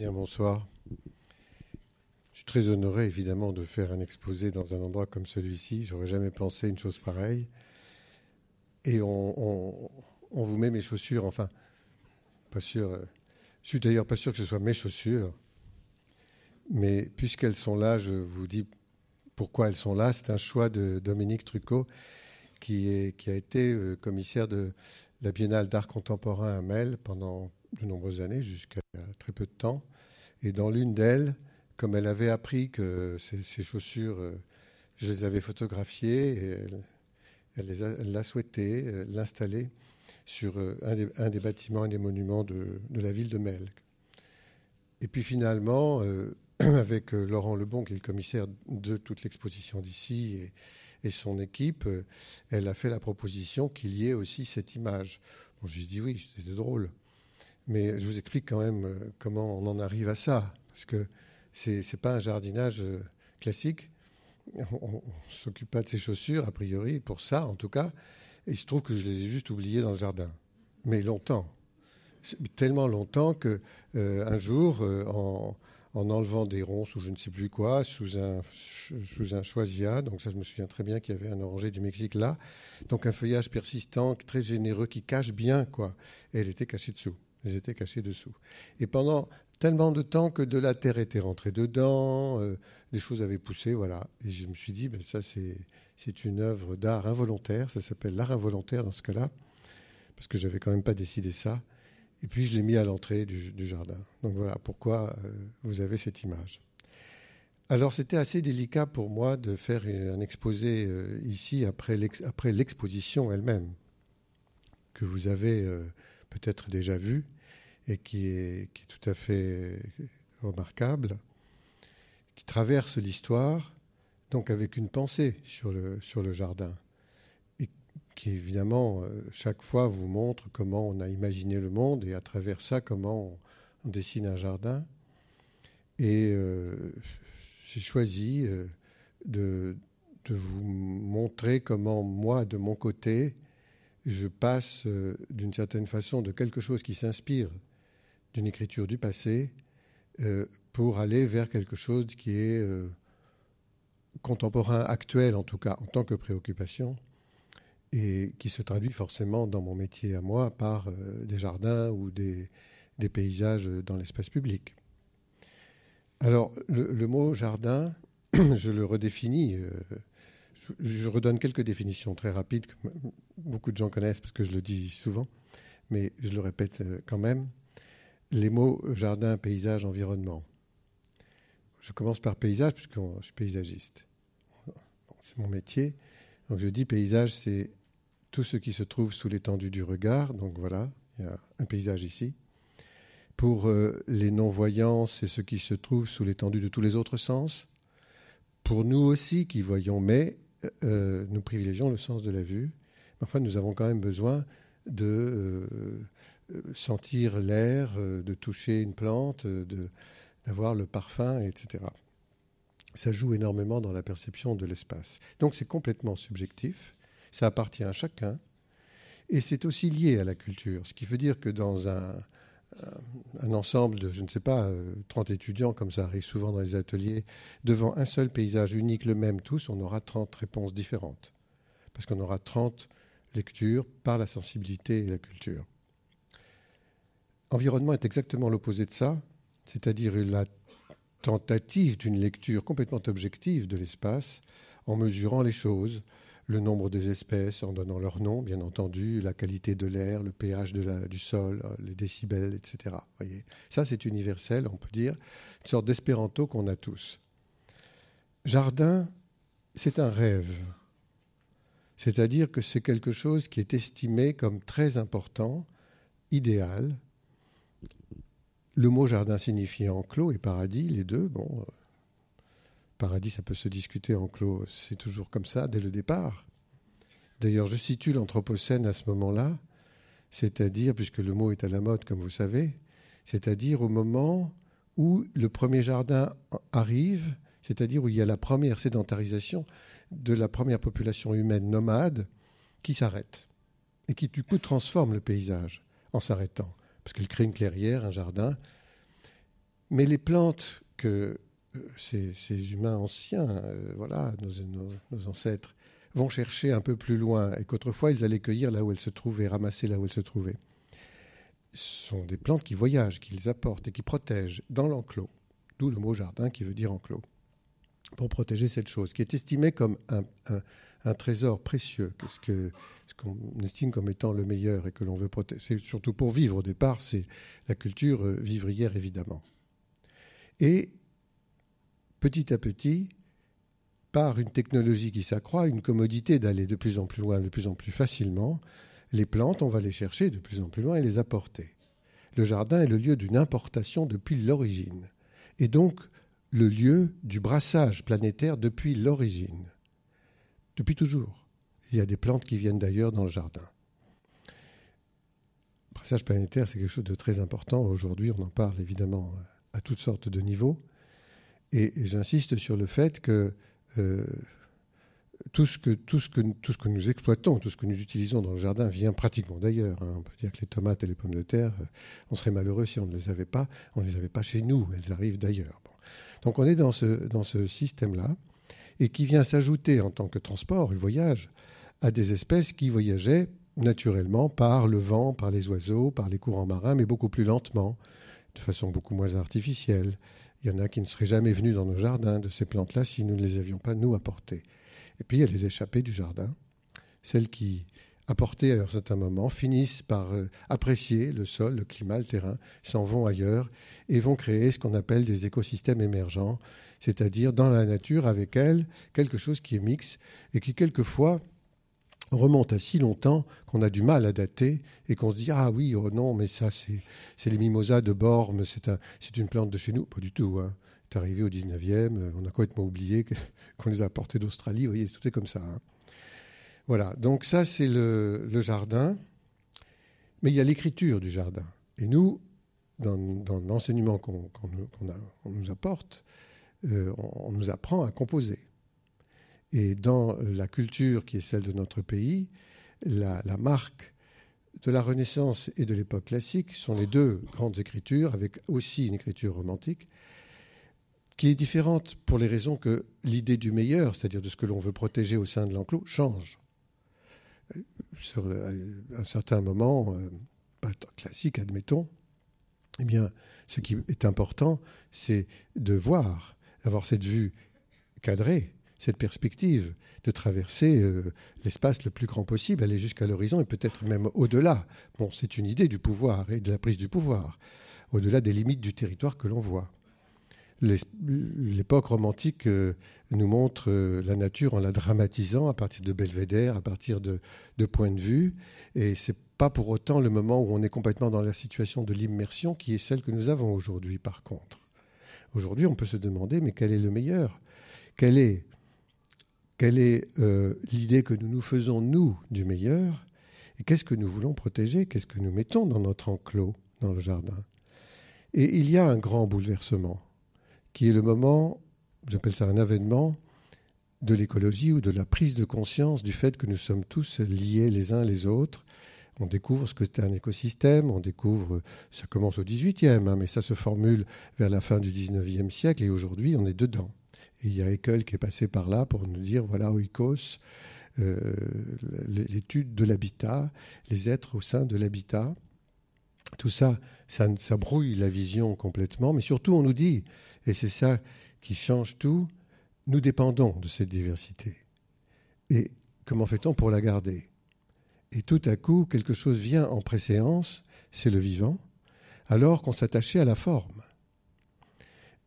Bien, bonsoir. Je suis très honoré, évidemment, de faire un exposé dans un endroit comme celui-ci. J'aurais jamais pensé une chose pareille. Et on, vous met mes chaussures, enfin, pas sûr. Euh, je suis d'ailleurs pas sûr que ce soit mes chaussures. Mais puisqu'elles sont là, je vous dis pourquoi elles sont là. C'est un choix de Dominique Trucot, qui, qui a été euh, commissaire de la Biennale d'art contemporain à Mel pendant de nombreuses années, jusqu'à très peu de temps. Et dans l'une d'elles, comme elle avait appris que ces, chaussures, euh, je les avais photographiées, elle, l'a souhaité euh, l'installer sur euh, un des, bâtiments, un des monuments de, la ville de Mel. Et puis finalement, avec Laurent Lebon, qui est le commissaire de toute l'exposition d'ici, et, et, son équipe, elle a fait la proposition qu'il y ait aussi cette image. Bon, j'ai dit oui, c'était drôle. Mais je vous explique quand même euh, comment on en arrive à ça, parce que ce n'est pas un jardinage euh, classique. On ne s'occupe pas de ses chaussures, a priori, pour ça en tout cas. Et il se trouve que je les ai juste oubliées dans le jardin. Mais longtemps. Tellement longtemps que euh, un jour, en, enlevant des ronces ou je ne sais plus quoi, sous un, sous choisia, donc ça je me souviens très bien qu'il y avait un oranger du Mexique là, donc un feuillage persistant, très généreux, qui cache bien, quoi. Et elle était cachée dessous. Elles étaient cachées dessous. Et pendant tellement de temps que de la terre était rentrée dedans, euh, des choses avaient poussé, voilà. Et je me suis dit, ben ça c'est une œuvre d'art involontaire, ça s'appelle l'art involontaire dans ce cas-là, parce que j'avais quand même pas décidé ça. Et puis je l'ai mis à l'entrée du, jardin. Donc voilà pourquoi euh, vous avez cette image. Alors c'était assez délicat pour moi de faire un exposé euh, ici après l'exposition elle-même, que vous avez peut-être déjà vu et qui est, tout à fait remarquable, qui traverse l'histoire, donc avec une pensée sur le, jardin, et qui évidemment, euh, chaque fois, vous montre comment on a imaginé le monde et à travers ça, comment on, dessine un jardin. Et euh, j'ai choisi euh, de vous montrer comment moi, de mon côté, je passe euh, d'une certaine façon de quelque chose qui s'inspire d'une écriture du passé euh, pour aller vers quelque chose qui est euh, contemporain, actuel en tout cas, en tant que préoccupation, et qui se traduit forcément dans mon métier à moi par des jardins ou des, paysages dans l'espace public. Alors, le, mot jardin, je le redéfinis je, redonne quelques définitions très rapides que beaucoup de gens connaissent parce que je le dis souvent, mais je le répète euh, quand même. Les mots jardin, paysage, environnement. Je commence par paysage puisque je suis paysagiste. C'est mon métier. Donc je dis paysage, c'est tout ce qui se trouve sous l'étendue du regard. Donc voilà, il y a un paysage ici. Pour euh, les non-voyants, c'est ce qui se trouve sous l'étendue de tous les autres sens. Pour nous aussi qui voyons, mais euh, nous privilégions le sens de la vue. Enfin, nous avons quand même besoin de euh, euh, sentir l'air, de toucher une plante, d'avoir le parfum, etc. Ça joue énormément dans la perception de l'espace. Donc c'est complètement subjectif, ça appartient à chacun, et c'est aussi lié à la culture. Ce qui veut dire que dans un, euh, un ensemble de, je ne sais pas, 30 euh, étudiants, comme ça arrive souvent dans les ateliers, devant un seul paysage unique, le même tous, on aura 30 réponses différentes. Parce qu'on aura 30 lectures par la sensibilité et la culture. Environnement est exactement l'opposé de ça, c'est-à-dire la tentative d'une lecture complètement objective de l'espace en mesurant les choses, le nombre des espèces en donnant leur nom, bien entendu, la qualité de l'air, le pH du sol, euh, les décibels, etc. Ça, c'est universel, on peut dire, une sorte d'espéranto qu'on a tous. Jardin, c'est un rêve. C'est-à-dire que c'est quelque chose qui est estimé comme très important, idéal. Le mot jardin signifie enclos et paradis, les deux. Bon, euh, paradis, ça peut se discuter en clos, c'est toujours comme ça dès le départ. D'ailleurs, je situe l'Anthropocène à ce moment-là, c'est-à-dire, puisque le mot est à la mode, comme vous savez, c'est-à-dire au moment où le premier jardin arrive, c'est-à-dire où il y a la première sédentarisation de la première population humaine nomade qui s'arrête et qui du coup transforme le paysage en s'arrêtant, parce qu'elle crée une clairière, un jardin. Mais les plantes que ces, humains anciens, euh, voilà, nos, ancêtres, vont chercher un peu plus loin et qu'autrefois ils allaient cueillir là où elles se trouvaient, ramasser là où elles se trouvaient. Ce sont des plantes qui voyagent, qui les apportent et qui protègent dans l'enclos, d'où le mot jardin qui veut dire enclos, pour protéger cette chose, qui est estimée comme un, trésor précieux, ce qu'on estime comme étant le meilleur et que l'on veut protéger, surtout pour vivre au départ, c'est la culture euh, vivrière évidemment. Et petit à petit, par une technologie qui s'accroît, une commodité d'aller de plus en plus loin, de plus en plus facilement, les plantes, on va les chercher de plus en plus loin et les apporter. Le jardin est le lieu d'une importation depuis l'origine, et donc le lieu du brassage planétaire depuis l'origine, depuis toujours. Il y a des plantes qui viennent d'ailleurs dans le jardin. Le brassage planétaire, c'est quelque chose de très important. Aujourd'hui, on en parle évidemment à toutes sortes de niveaux. Et, j'insiste sur le fait que, euh, tout, ce que, tout, ce que tout ce que nous exploitons, tout ce que nous utilisons dans le jardin vient pratiquement d'ailleurs. Hein. On peut dire que les tomates et les pommes de terre, euh, on serait malheureux si on ne les avait pas. On ne les avait pas chez nous, elles arrivent d'ailleurs. Donc on est dans ce, dans ce système-là, et qui vient s'ajouter en tant que transport et voyage à des espèces qui voyageaient naturellement par le vent, par les oiseaux, par les courants marins, mais beaucoup plus lentement, de façon beaucoup moins artificielle. Il y en a qui ne seraient jamais venus dans nos jardins de ces plantes-là si nous ne les avions pas, nous, apportées. Et puis, il y a les échappées du jardin, celles qui, apportées à un certain moment, finissent par euh, apprécier le sol, le climat, le terrain, s'en vont ailleurs et vont créer ce qu'on appelle des écosystèmes émergents, c'est-à-dire dans la nature avec elles quelque chose qui est mixte et qui quelquefois remonte à si longtemps qu'on a du mal à dater et qu'on se dit ah oui oh non mais ça c'est les mimosas de Bormes c'est un, une plante de chez nous. Pas du tout hein. c'est arrivé au 19e euh, on a complètement oublié qu'on les a apportés d'Australie. Vous voyez tout est comme ça hein. voilà. Donc ça c'est le, jardin. Mais il y a l'écriture du jardin. Et nous dans, l'enseignement qu'on nous apporte euh, on nous apprend à composer et dans la culture qui est celle de notre pays, la, marque de la Renaissance et de l'époque classique sont les deux grandes écritures, avec aussi une écriture romantique, qui est différente pour les raisons que l'idée du meilleur, c'est-à-dire de ce que l'on veut protéger au sein de l'enclos, change. Sur un certain moment, euh, pas classique, admettons, eh bien, ce qui est important, c'est de voir, avoir cette vue cadrée, cette perspective de traverser euh, l'espace le plus grand possible, aller jusqu'à l'horizon et peut-être même au-delà. Bon, c'est une idée du pouvoir et de la prise du pouvoir, au-delà des limites du territoire que l'on voit. L'époque romantique euh, nous montre euh, la nature en la dramatisant à partir de belvédère, à partir de, de points de vue, et c'est pas pour autant le moment où on est complètement dans la situation de l'immersion qui est celle que nous avons aujourd'hui, par contre. Aujourd'hui, on peut se demander, mais quel est le meilleur? Quel est quelle est euh, l'idée que nous nous faisons, nous, du meilleur? Et qu'est-ce que nous voulons protéger? Qu'est-ce que nous mettons dans notre enclos, dans le jardin? Et il y a un grand bouleversement, qui est le moment, j'appelle ça un avènement, de l'écologie ou de la prise de conscience du fait que nous sommes tous liés les uns les autres. On découvre ce que c'est un écosystème, on découvre, ça commence au 18e, hein, mais ça se formule vers la fin du 19e siècle, et aujourd'hui on est dedans. Il y a Haeckel qui est passé par là pour nous dire voilà, oikos, euh, l'étude de l'habitat, les êtres au sein de l'habitat. Tout ça, ça brouille la vision complètement, mais surtout on nous dit, et c'est ça qui change tout, nous dépendons de cette diversité. Et comment fait-on pour la garder? Et tout à coup, quelque chose vient en préséance, c'est le vivant, alors qu'on s'attachait à la forme.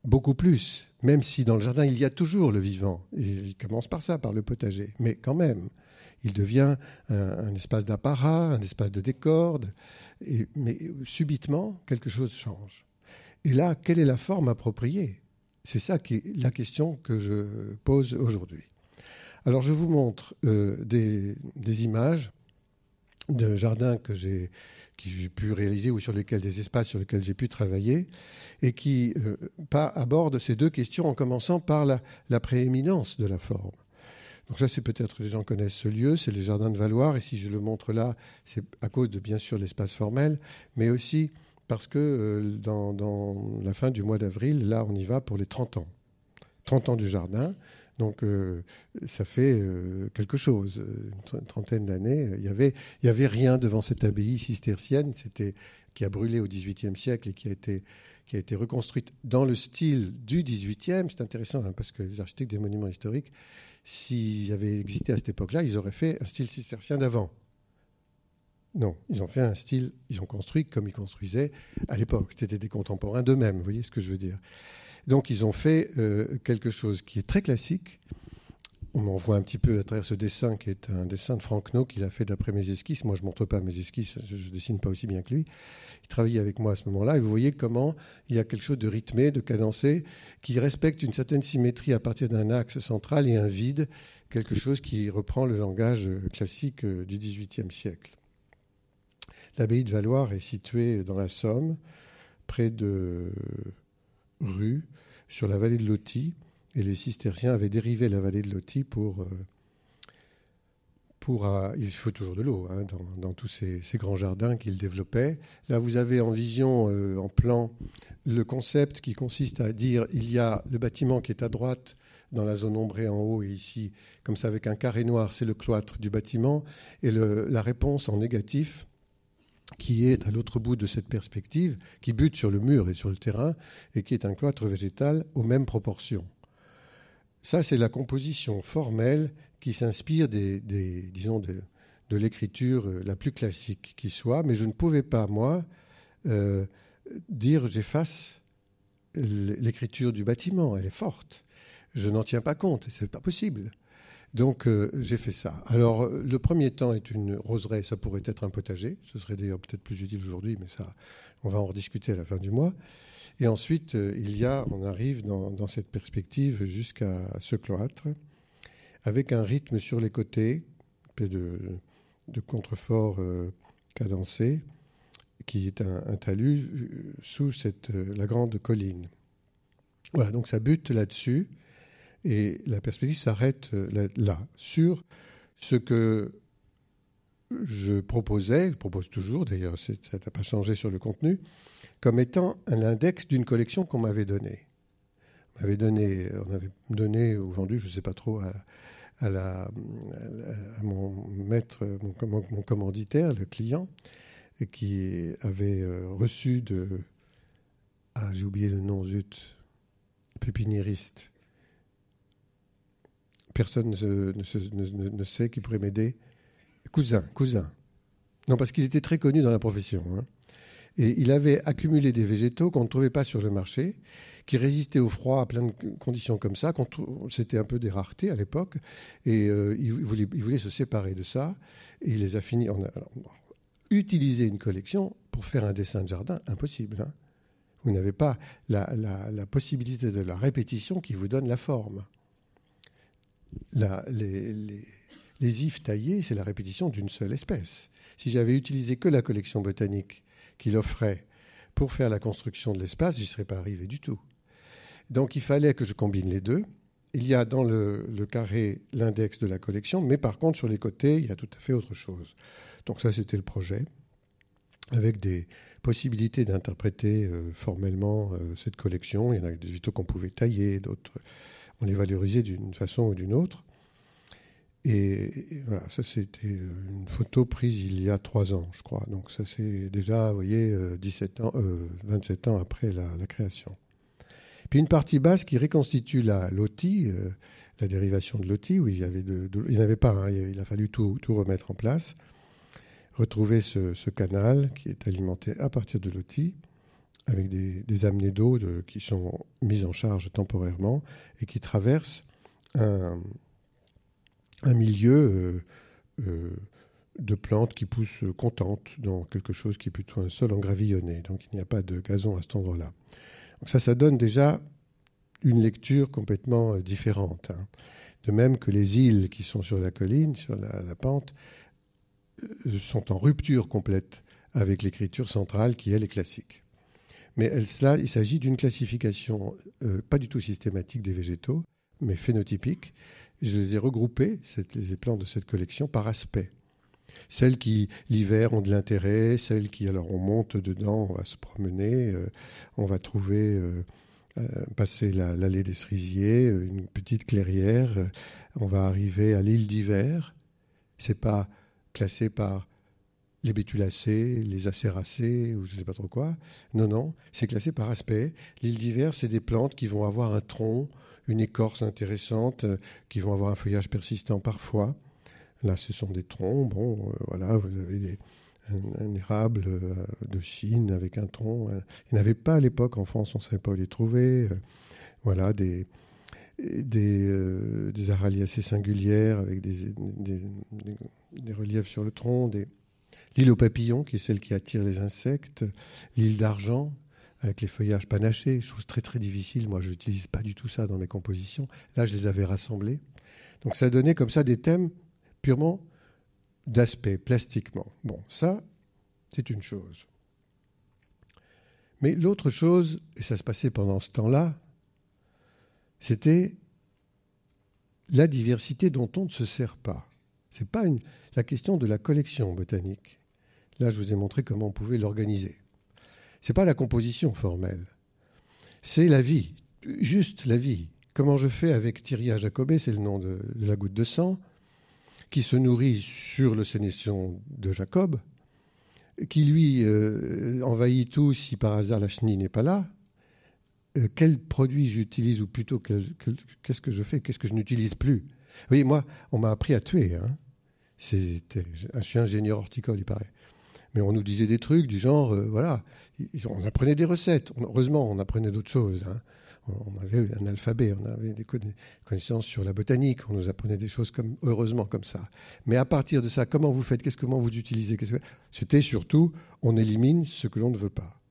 Beaucoup plus, même si dans le jardin, il y a toujours le vivant. il commence par ça, par le potager. Mais quand même, il devient un, espace d'apparat, un espace de décor. mais subitement, quelque chose change. Et là, quelle est la forme appropriée? C'est ça qui est la question que je pose aujourd'hui. Alors, je vous montre euh, des, des images de jardins que j'ai pu réaliser ou sur lesquels des espaces sur lesquels j'ai pu travailler et qui euh, abordent ces deux questions en commençant par la, prééminence de la forme. Donc ça, c'est peut-être les gens connaissent ce lieu, c'est les jardins de Valoir, et si je le montre là, c'est à cause de bien sûr l'espace formel, mais aussi parce que dans, dans, la fin du mois d'avril, là, on y va pour les 30 ans. 30 ans du jardin. Donc ça fait quelque chose, une trentaine d'années. Il n'y avait, y avait rien devant cette abbaye cistercienne, qui a brûlé au XVIIIe siècle et qui a été qui a été reconstruite dans le style du XVIIIe. C'est intéressant hein, parce que les architectes des monuments historiques, s'ils avaient existé à cette époque-là, ils auraient fait un style cistercien d'avant. Non, ils ont fait un style, ils ont construit comme ils construisaient à l'époque. C'était des contemporains d'eux-mêmes, vous voyez ce que je veux dire. Donc ils ont fait euh, quelque chose qui est très classique. On en voit un petit peu à travers ce dessin qui est un dessin de Franck No qu'il a fait d'après mes esquisses. Moi, je ne montre pas mes esquisses, je ne dessine pas aussi bien que lui. Il travaillait avec moi à ce moment-là et vous voyez comment il y a quelque chose de rythmé, de cadencé, qui respecte une certaine symétrie à partir d'un axe central et un vide, quelque chose qui reprend le langage classique euh, du XVIIIe siècle. L'abbaye de Valoir est située dans la Somme, près de rue sur la vallée de Loti. Et les cisterciens avaient dérivé la vallée de Loti pour. Euh, pour euh, il faut toujours de l'eau hein, dans, tous ces, grands jardins qu'ils développaient. Là, vous avez en vision, euh, en plan, le concept qui consiste à dire il y a le bâtiment qui est à droite dans la zone ombrée en haut et ici, comme ça avec un carré noir, c'est le cloître du bâtiment. Et la réponse en négatif, qui est à l'autre bout de cette perspective, qui bute sur le mur et sur le terrain, et qui est un cloître végétal aux mêmes proportions. Ça, c'est la composition formelle qui s'inspire des, disons, de, l'écriture euh, la plus classique qui soit, mais je ne pouvais pas, moi, euh, dire j'efface l'écriture du bâtiment, elle est forte. Je n'en tiens pas compte, c'est pas possible. Donc euh, j'ai fait ça. Alors euh, le premier temps est une roseraie, ça pourrait être un potager, ce serait d'ailleurs peut-être plus utile aujourd'hui, mais ça, on va en rediscuter à la fin du mois. Et ensuite, euh, il y a, on arrive dans, cette perspective jusqu'à ce cloître, avec un rythme sur les côtés, de, de contrefort cadencé, qui est un, talus sous cette, la grande colline. Voilà, donc ça bute là-dessus. Et la perspective s'arrête euh, là, sur ce que je proposais, je propose toujours, d'ailleurs ça n'a pas changé sur le contenu, comme étant un index d'une collection qu'on m'avait donnée. On m'avait donné, on avait donné ou vendu, je ne sais pas trop, à, la, mon maître, mon, commanditaire, le client, qui avait euh, reçu de... Ah, j'ai oublié le nom, zut, pépiniériste personne ne, sait qui pourrait m'aider. Cousin, cousin. Non, parce qu'il était très connu dans la profession. Hein. Et il avait accumulé des végétaux qu'on ne trouvait pas sur le marché, qui résistaient au froid à plein de conditions comme ça. C'était un peu des raretés à l'époque. Et euh, il, voulait, se séparer de ça. Et il les a finis. On a, utiliser une collection pour faire un dessin de jardin, impossible. Hein. Vous n'avez pas la possibilité de la répétition qui vous donne la forme les, ifs taillés, c'est la répétition d'une seule espèce. Si j'avais utilisé que la collection botanique qu'il offrait pour faire la construction de l'espace, j'y serais pas arrivé du tout. Donc il fallait que je combine les deux. Il y a dans le, carré l'index de la collection, mais par contre sur les côtés, il y a tout à fait autre chose. Donc ça, c'était le projet, avec des possibilités d'interpréter euh, formellement euh, cette collection. Il y en a des végétaux qu'on pouvait tailler, d'autres on les valorisait d'une façon ou d'une autre. Et, voilà, ça c'était une photo prise il y a trois ans, je crois. Donc ça c'est déjà, vous voyez, 17 ans, 27 euh, ans après la, création. Puis une partie basse qui reconstitue la Loti, euh, la dérivation de Loti, où il y avait avait pas, hein, il a fallu tout, tout, remettre en place. Retrouver ce, ce, canal qui est alimenté à partir de Loti avec des, des amenées d'eau qui sont mises en charge temporairement et qui traversent un, milieu euh, euh, de plantes qui poussent contentes dans quelque chose qui est plutôt un sol engravillonné. Donc il n'y a pas de gazon à cet endroit-là. Donc ça, ça donne déjà une lecture complètement euh, différente. Hein. De même que les îles qui sont sur la colline, sur la, la pente, sont en rupture complète avec l'écriture centrale qui, elle, est classique. Mais cela, il s'agit d'une classification euh, pas du tout systématique des végétaux, mais phénotypique. Je les ai regroupés, les plants de cette collection, par aspect. Celles qui, l'hiver, ont de l'intérêt, celles qui, alors on monte dedans, on va se promener, euh, on va trouver, euh, passer l'allée des cerisiers, une petite clairière, on va arriver à l'île d'hiver. C'est pas classé par les bétulacées, les acéracées, ou je ne sais pas trop quoi. Non, non, c'est classé par aspect. L'île d'hiver, c'est des plantes qui vont avoir un tronc, une écorce intéressante, qui vont avoir un feuillage persistant parfois. Là, ce sont des troncs. Bon, euh, voilà, vous avez un, érable euh, de Chine avec un tronc. Il n'y avait pas à l'époque en France, on ne savait pas où les trouver. Euh, voilà, des, des, des assez singulières avec des, des, reliefs sur le tronc. Des... L'île aux papillons, qui est celle qui attire les insectes. L'île d'argent, avec les feuillages panachés, chose très très difficile. Moi, je n'utilise pas du tout ça dans mes compositions. Là, je les avais rassemblés. Donc ça donnait comme ça des thèmes purement d'aspect, plastiquement. Bon, ça, c'est une chose. Mais l'autre chose, et ça se passait pendant ce temps-là, c'était la diversité dont on ne se sert pas. Ce n'est pas la question de la collection botanique. Là, je vous ai montré comment on pouvait l'organiser. Ce n'est pas la composition formelle. C'est la vie, juste la vie. Comment je fais avec Thierry Jacobé, c'est le nom de la goutte de sang qui se nourrit sur le sénestion de Jacob, qui lui euh, envahit tout si par hasard la chenille n'est pas là. Euh, quel produit j'utilise ou plutôt qu'est-ce que je fais, qu'est-ce que je n'utilise plus? Oui, moi, on m'a appris à tuer. Hein. Je suis ingénieur horticole, il paraît. Mais on nous disait des trucs du genre, euh, voilà, on apprenait des recettes. Heureusement, on apprenait d'autres choses. Hein on avait un alphabet, on avait des connaissances sur la botanique, on nous apprenait des choses comme heureusement comme ça. Mais à partir de ça, comment vous faites, qu'est-ce que vous utilisez, c'était surtout on élimine ce que l'on ne veut pas.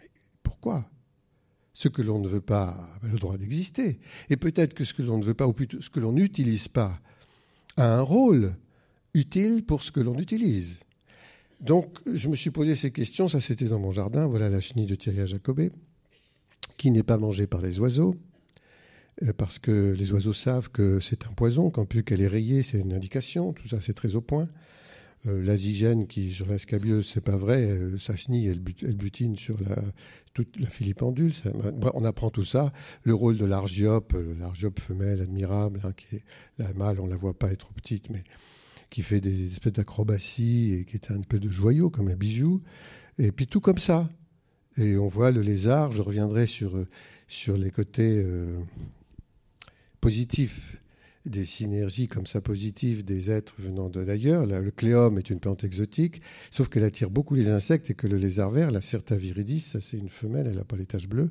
Mais pourquoi? Ce que l'on ne veut pas a le droit d'exister. Et peut-être que ce que l'on ne veut pas, ou plutôt ce que l'on n'utilise pas, a un rôle utile pour ce que l'on utilise. Donc, je me suis posé ces questions, ça c'était dans mon jardin, voilà la chenille de Thierry Jacobé qui n'est pas mangée par les oiseaux, euh, parce que les oiseaux savent que c'est un poison, quand plus qu'elle est rayée, c'est une indication, tout ça c'est très au point. Euh, l'azigène qui sur la scabieuse, c'est pas vrai, euh, sa chenille, elle, butine sur la, toute la filipendule. on apprend tout ça. Le rôle de l'argiope, l'argiope femelle admirable, hein, qui est la mâle, on la voit pas, être petite, mais qui fait des espèces d'acrobaties et qui est un peu de joyau, comme un bijou. Et puis tout comme ça. Et on voit le lézard, je reviendrai sur, euh, sur les côtés euh, positifs des synergies comme ça positives des êtres venant de d'ailleurs. Le cléum est une plante exotique, sauf qu'elle attire beaucoup les insectes et que le lézard vert, la Certa viridis, c'est une femelle, elle n'a pas les taches bleues,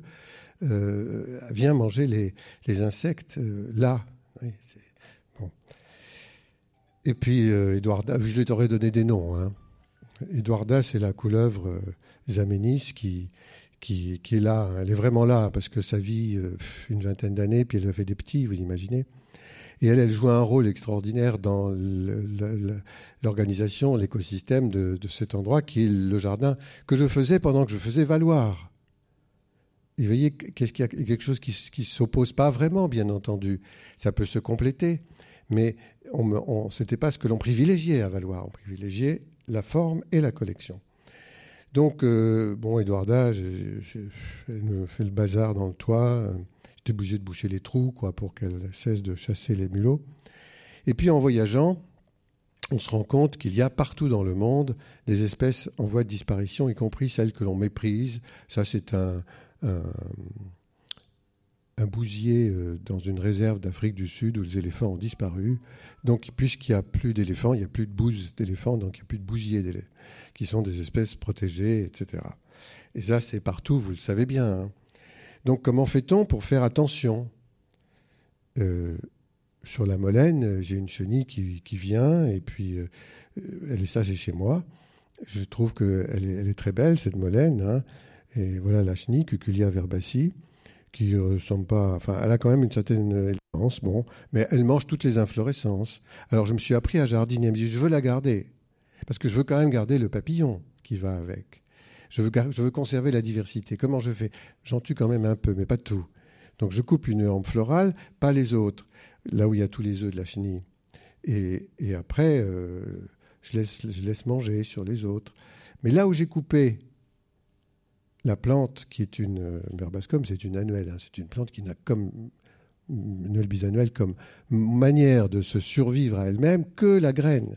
euh, vient manger les, les insectes là. bon. Et puis, Edouarda, je lui aurais donné des noms. Hein. C'est la couleuvre Zamenis qui, qui, est là. Elle est vraiment là parce que sa vie, euh, une vingtaine d'années, puis elle a fait des petits, vous imaginez. Et elle, elle joue un rôle extraordinaire dans l'organisation, l'écosystème de, cet endroit qui est le jardin que je faisais pendant que je faisais valoir. Et vous voyez, qu'est-ce qu'il y a quelque chose qui ne s'oppose pas vraiment, bien entendu. Ça peut se compléter. Mais ce n'était pas ce que l'on privilégiait à valoir. On privilégiait la forme et la collection. Donc, euh, bon, Edouarda, elle me fait le bazar dans le toit. J'étais obligé de boucher les trous, quoi, pour qu'elle cesse de chasser les mulots. Et puis, en voyageant, on se rend compte qu'il y a partout dans le monde des espèces en voie de disparition, y compris celles que l'on méprise. Ça, c'est un bousier euh, dans une réserve d'Afrique du Sud où les éléphants ont disparu. Donc, puisqu'il n'y a plus d'éléphants, il n'y a plus de bouses d'éléphants, donc il n'y a plus de bousiers qui sont des espèces protégées, etc. Et ça, c'est partout, vous le savez bien. Hein. Donc, comment fait-on pour faire attention? Euh, Sur la Molène, j'ai une chenille qui, vient, et puis euh, elle est sage chez moi. Je trouve qu'elle est, très belle, cette Molène. Hein. Et voilà la chenille, Cuculia verbaci qui ressemble pas. Enfin, elle a quand même une certaine élégance, bon, mais elle mange toutes les inflorescences. Alors je me suis appris à jardiner. Je me dit, je veux la garder parce que je veux quand même garder le papillon qui va avec. Je veux, je veux conserver la diversité. Comment je fais? J'en tue quand même un peu, mais pas tout. Donc je coupe une hampe florale, pas les autres, là où il y a tous les œufs de la chenille. Et, et après, euh, je laisse, je laisse manger sur les autres. Mais là où j'ai coupé la plante, qui est une merbascum, c'est une annuelle, hein, c'est une plante qui n'a comme une annuelle bisannuelle comme manière de se survivre à elle-même que la graine.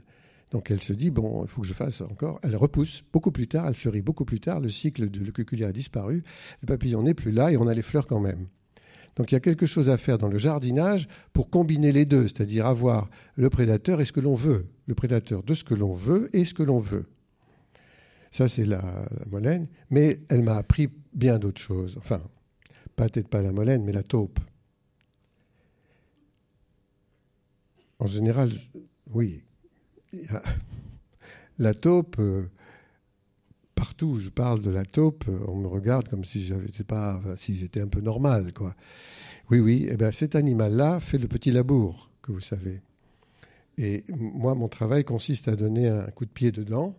Donc elle se dit, bon, il faut que je fasse encore. Elle repousse beaucoup plus tard, elle fleurit beaucoup plus tard, le cycle de cuculier a disparu, le papillon n'est plus là et on a les fleurs quand même. Donc il y a quelque chose à faire dans le jardinage pour combiner les deux, c'est-à-dire avoir le prédateur et ce que l'on veut, le prédateur de ce que l'on veut et ce que l'on veut. Ça, c'est la, molène, mais elle m'a appris bien d'autres choses. Enfin, peut-être pas la molène, mais la taupe. En général, oui, la taupe, euh, partout où je parle de la taupe, euh, on me regarde comme si j'étais pas, si j'étais un peu normal, quoi. Oui, oui. Eh bien, cet animal-là fait le petit labour que vous savez. Et moi, mon travail consiste à donner un coup de pied dedans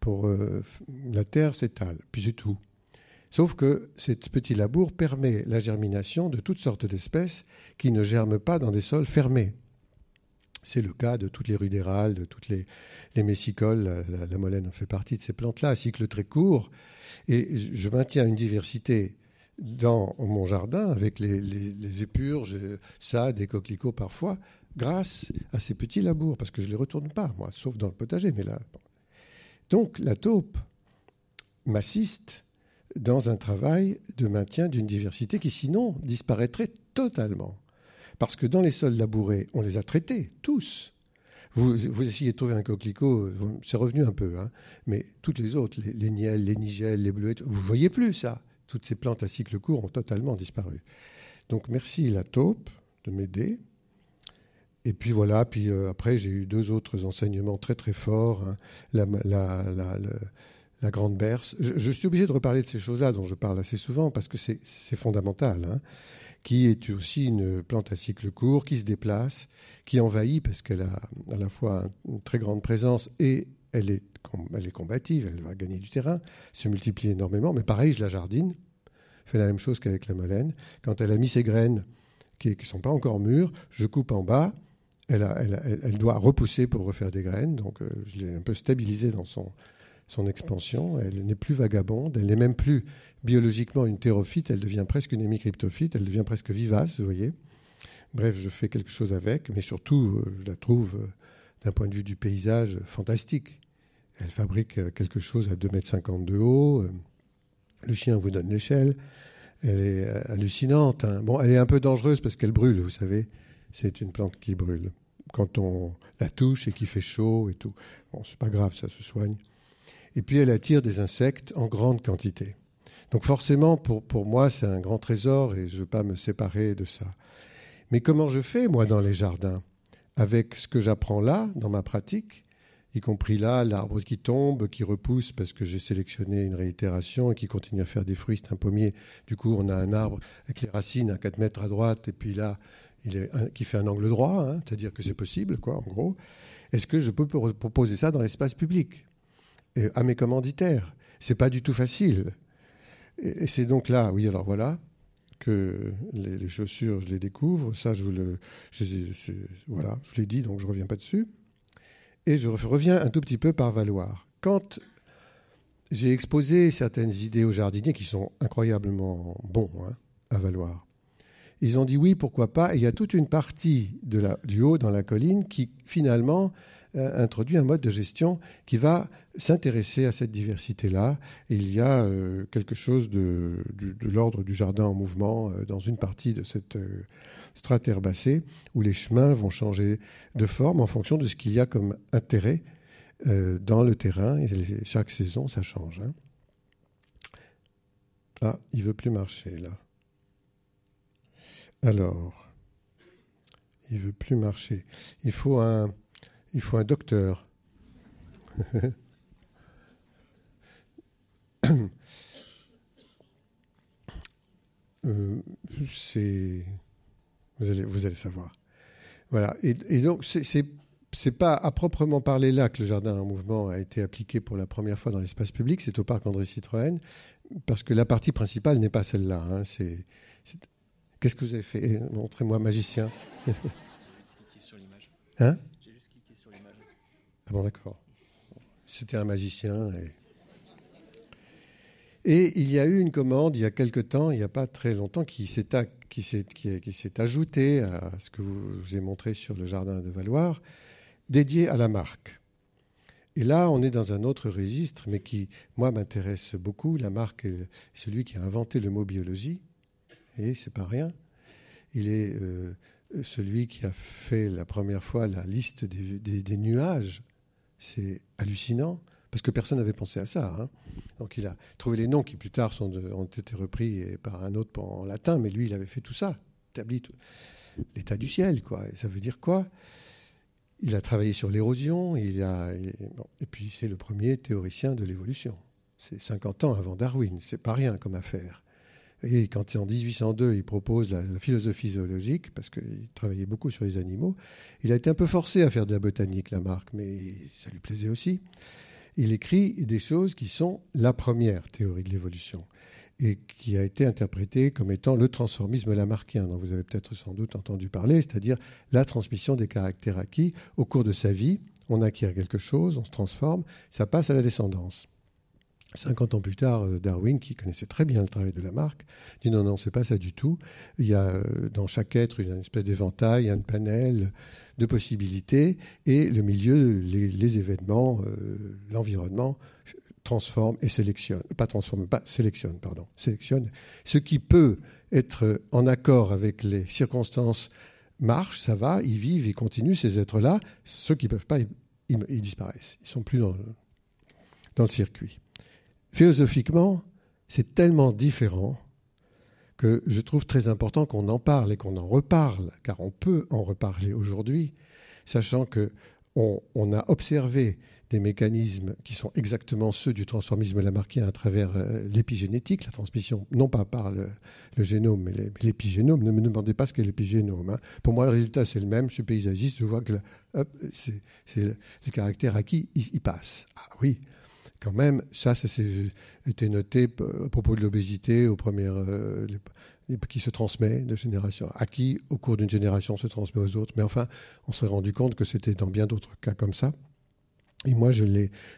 pour euh, la terre s'étale, puis c'est tout. Sauf que ce petit labour permet la germination de toutes sortes d'espèces qui ne germent pas dans des sols fermés. C'est le cas de toutes les rudérales, de toutes les, les messicoles. La, molène en fait partie de ces plantes-là, à cycle très court. Et je maintiens une diversité dans mon jardin avec les, les, épurges, ça, des coquelicots parfois, grâce à ces petits labours, parce que je ne les retourne pas, moi, sauf dans le potager. Mais là, Donc la taupe m'assiste dans un travail de maintien d'une diversité qui sinon disparaîtrait totalement. Parce que dans les sols labourés, on les a traités, tous. Vous, essayez de trouver un coquelicot, c'est revenu un peu, hein, mais toutes les autres, les, niels, les nigelles, les bleuets, vous ne voyez plus ça. Toutes ces plantes à cycle court ont totalement disparu. Donc merci la taupe de m'aider. Et puis voilà, puis euh, après j'ai eu deux autres enseignements très très forts. Hein. La, grande berce. Je, suis obligé de reparler de ces choses-là dont je parle assez souvent parce que c'est fondamental. Hein qui est aussi une plante à cycle court, qui se déplace, qui envahit parce qu'elle a à la fois une très grande présence et elle est, elle est combative, elle va gagner du terrain, se multiplie énormément. Mais pareil, je la jardine, fait la même chose qu'avec la molène. Quand elle a mis ses graines qui ne sont pas encore mûres, je coupe en bas. Elle, doit repousser pour refaire des graines, donc euh, je l'ai un peu stabilisée dans son, expansion. Elle n'est plus vagabonde, elle n'est même plus biologiquement une thérophyte, elle devient presque une hémicryptophyte, elle devient presque vivace, vous voyez. Bref, je fais quelque chose avec, mais surtout, euh, je la trouve, euh, d'un point de vue du paysage, fantastique. Elle fabrique quelque chose à 2,50 m de haut. Le chien vous donne l'échelle. Elle est hallucinante. Hein. Bon, elle est un peu dangereuse parce qu'elle brûle, vous savez. C'est une plante qui brûle. Quand on la touche et qui fait chaud et tout. Bon, c'est pas grave, ça se soigne. Et puis elle attire des insectes en grande quantité. Donc forcément, pour, pour moi, c'est un grand trésor et je ne veux pas me séparer de ça. Mais comment je fais, moi, dans les jardins? Avec ce que j'apprends là, dans ma pratique, y compris là, l'arbre qui tombe, qui repousse parce que j'ai sélectionné une réitération et qui continue à faire des fruits, c'est un pommier. Du coup, on a un arbre avec les racines à 4 mètres à droite et puis là, qui fait un angle droit, hein, c'est-à-dire que c'est possible, quoi, en gros. Est-ce que je peux proposer ça dans l'espace public? À mes commanditaires C'est pas du tout facile. Et c'est donc là, oui, alors voilà, que les, chaussures, je les découvre. Ça, je le, voilà, je l'ai dit, donc je reviens pas dessus. Et je reviens un tout petit peu par Valoir. Quand j'ai exposé certaines idées aux jardiniers qui sont incroyablement bons hein, à Valoir, ils ont dit oui, pourquoi pas. Et il y a toute une partie de la, du haut dans la colline qui finalement euh, introduit un mode de gestion qui va s'intéresser à cette diversité-là. Il y a euh, quelque chose de, l'ordre du jardin en mouvement euh, dans une partie de cette strate herbacée où les chemins vont changer de forme en fonction de ce qu'il y a comme intérêt dans le terrain. Et chaque saison, ça change. Hein. Ah, il veut plus marcher là. Alors, il veut plus marcher. Il faut un, il faut un docteur. Euh, c'est vous allez vous allez savoir. Voilà. Et, donc c'est c'est pas à proprement parler là que le jardin en mouvement a été appliqué pour la première fois dans l'espace public. C'est au parc André Citroën parce que la partie principale n'est pas celle-là. Hein. C'est qu'est-ce que vous avez fait Montrez-moi, magicien. hein Ah bon, d'accord. c'était un magicien. Et... il y a eu une commande il y a quelque temps, il n'y a pas très longtemps, qui s'est, qui s'est, ajoutée à ce que vous, vous ai montré sur le jardin de Valoir, dédiée à la marque. Et là, on est dans un autre registre, mais qui, moi, m'intéresse beaucoup. La marque est celui qui a inventé le mot biologie, c'est pas rien. Il est euh, celui qui a fait la première fois la liste des, nuages. C'est hallucinant, parce que personne n'avait pensé à ça. Hein. Donc il a trouvé les noms qui plus tard ont été repris par un autre en latin, mais lui, il avait fait tout ça, établi l'état du ciel. Et ça veut dire quoi? Il a travaillé sur l'érosion, il a, et puis c'est le premier théoricien de l'évolution. C'est 50 ans avant Darwin, c'est pas rien comme affaire. Et quand en 1802 il propose la, philosophie zoologique, parce qu'il travaillait beaucoup sur les animaux, il a été un peu forcé à faire de la botanique, Lamarck, mais ça lui plaisait aussi. Il écrit des choses qui sont la première théorie de l'évolution et qui a été interprété comme étant le transformisme lamarckien, dont vous avez peut-être sans doute entendu parler, c'est-à-dire la transmission des caractères acquis au cours de sa vie. On acquiert quelque chose, on se transforme, ça passe à la descendance. 50 ans plus tard, euh, Darwin, qui connaissait très bien le travail de Lamarck, dit non, non, c'est pas ça du tout. Il y a euh, dans chaque être une espèce d'éventail, un panel de possibilités, et le milieu, les, événements, euh, l'environnement transforme et sélectionne, pas transforme, pas sélectionne, pardon, sélectionne. Ce qui peut être en accord avec les circonstances marche, ça va, ils vivent, ils continuent, ces êtres-là. Ceux qui ne peuvent pas, ils, disparaissent. Ils sont plus dans le circuit. Philosophiquement, c'est tellement différent que je trouve très important qu'on en parle et qu'on en reparle, car on peut en reparler aujourd'hui, sachant que on a observé des mécanismes qui sont exactement ceux du transformisme lamarckien à travers euh, l'épigénétique, la transmission, non pas par le, génome, mais l'épigénome. Ne me demandez pas ce qu'est l'épigénome. Hein. Pour moi, le résultat, c'est le même. Je suis paysagiste, je vois que c'est les caractères acquis, ils, passent. Ah oui, quand même, ça, ça été noté à propos de l'obésité. Euh, qui se transmet de génération acquis au cours d'une génération se transmet aux autres. Mais enfin, on s'est rendu compte que c'était dans bien d'autres cas comme ça. Et moi, je,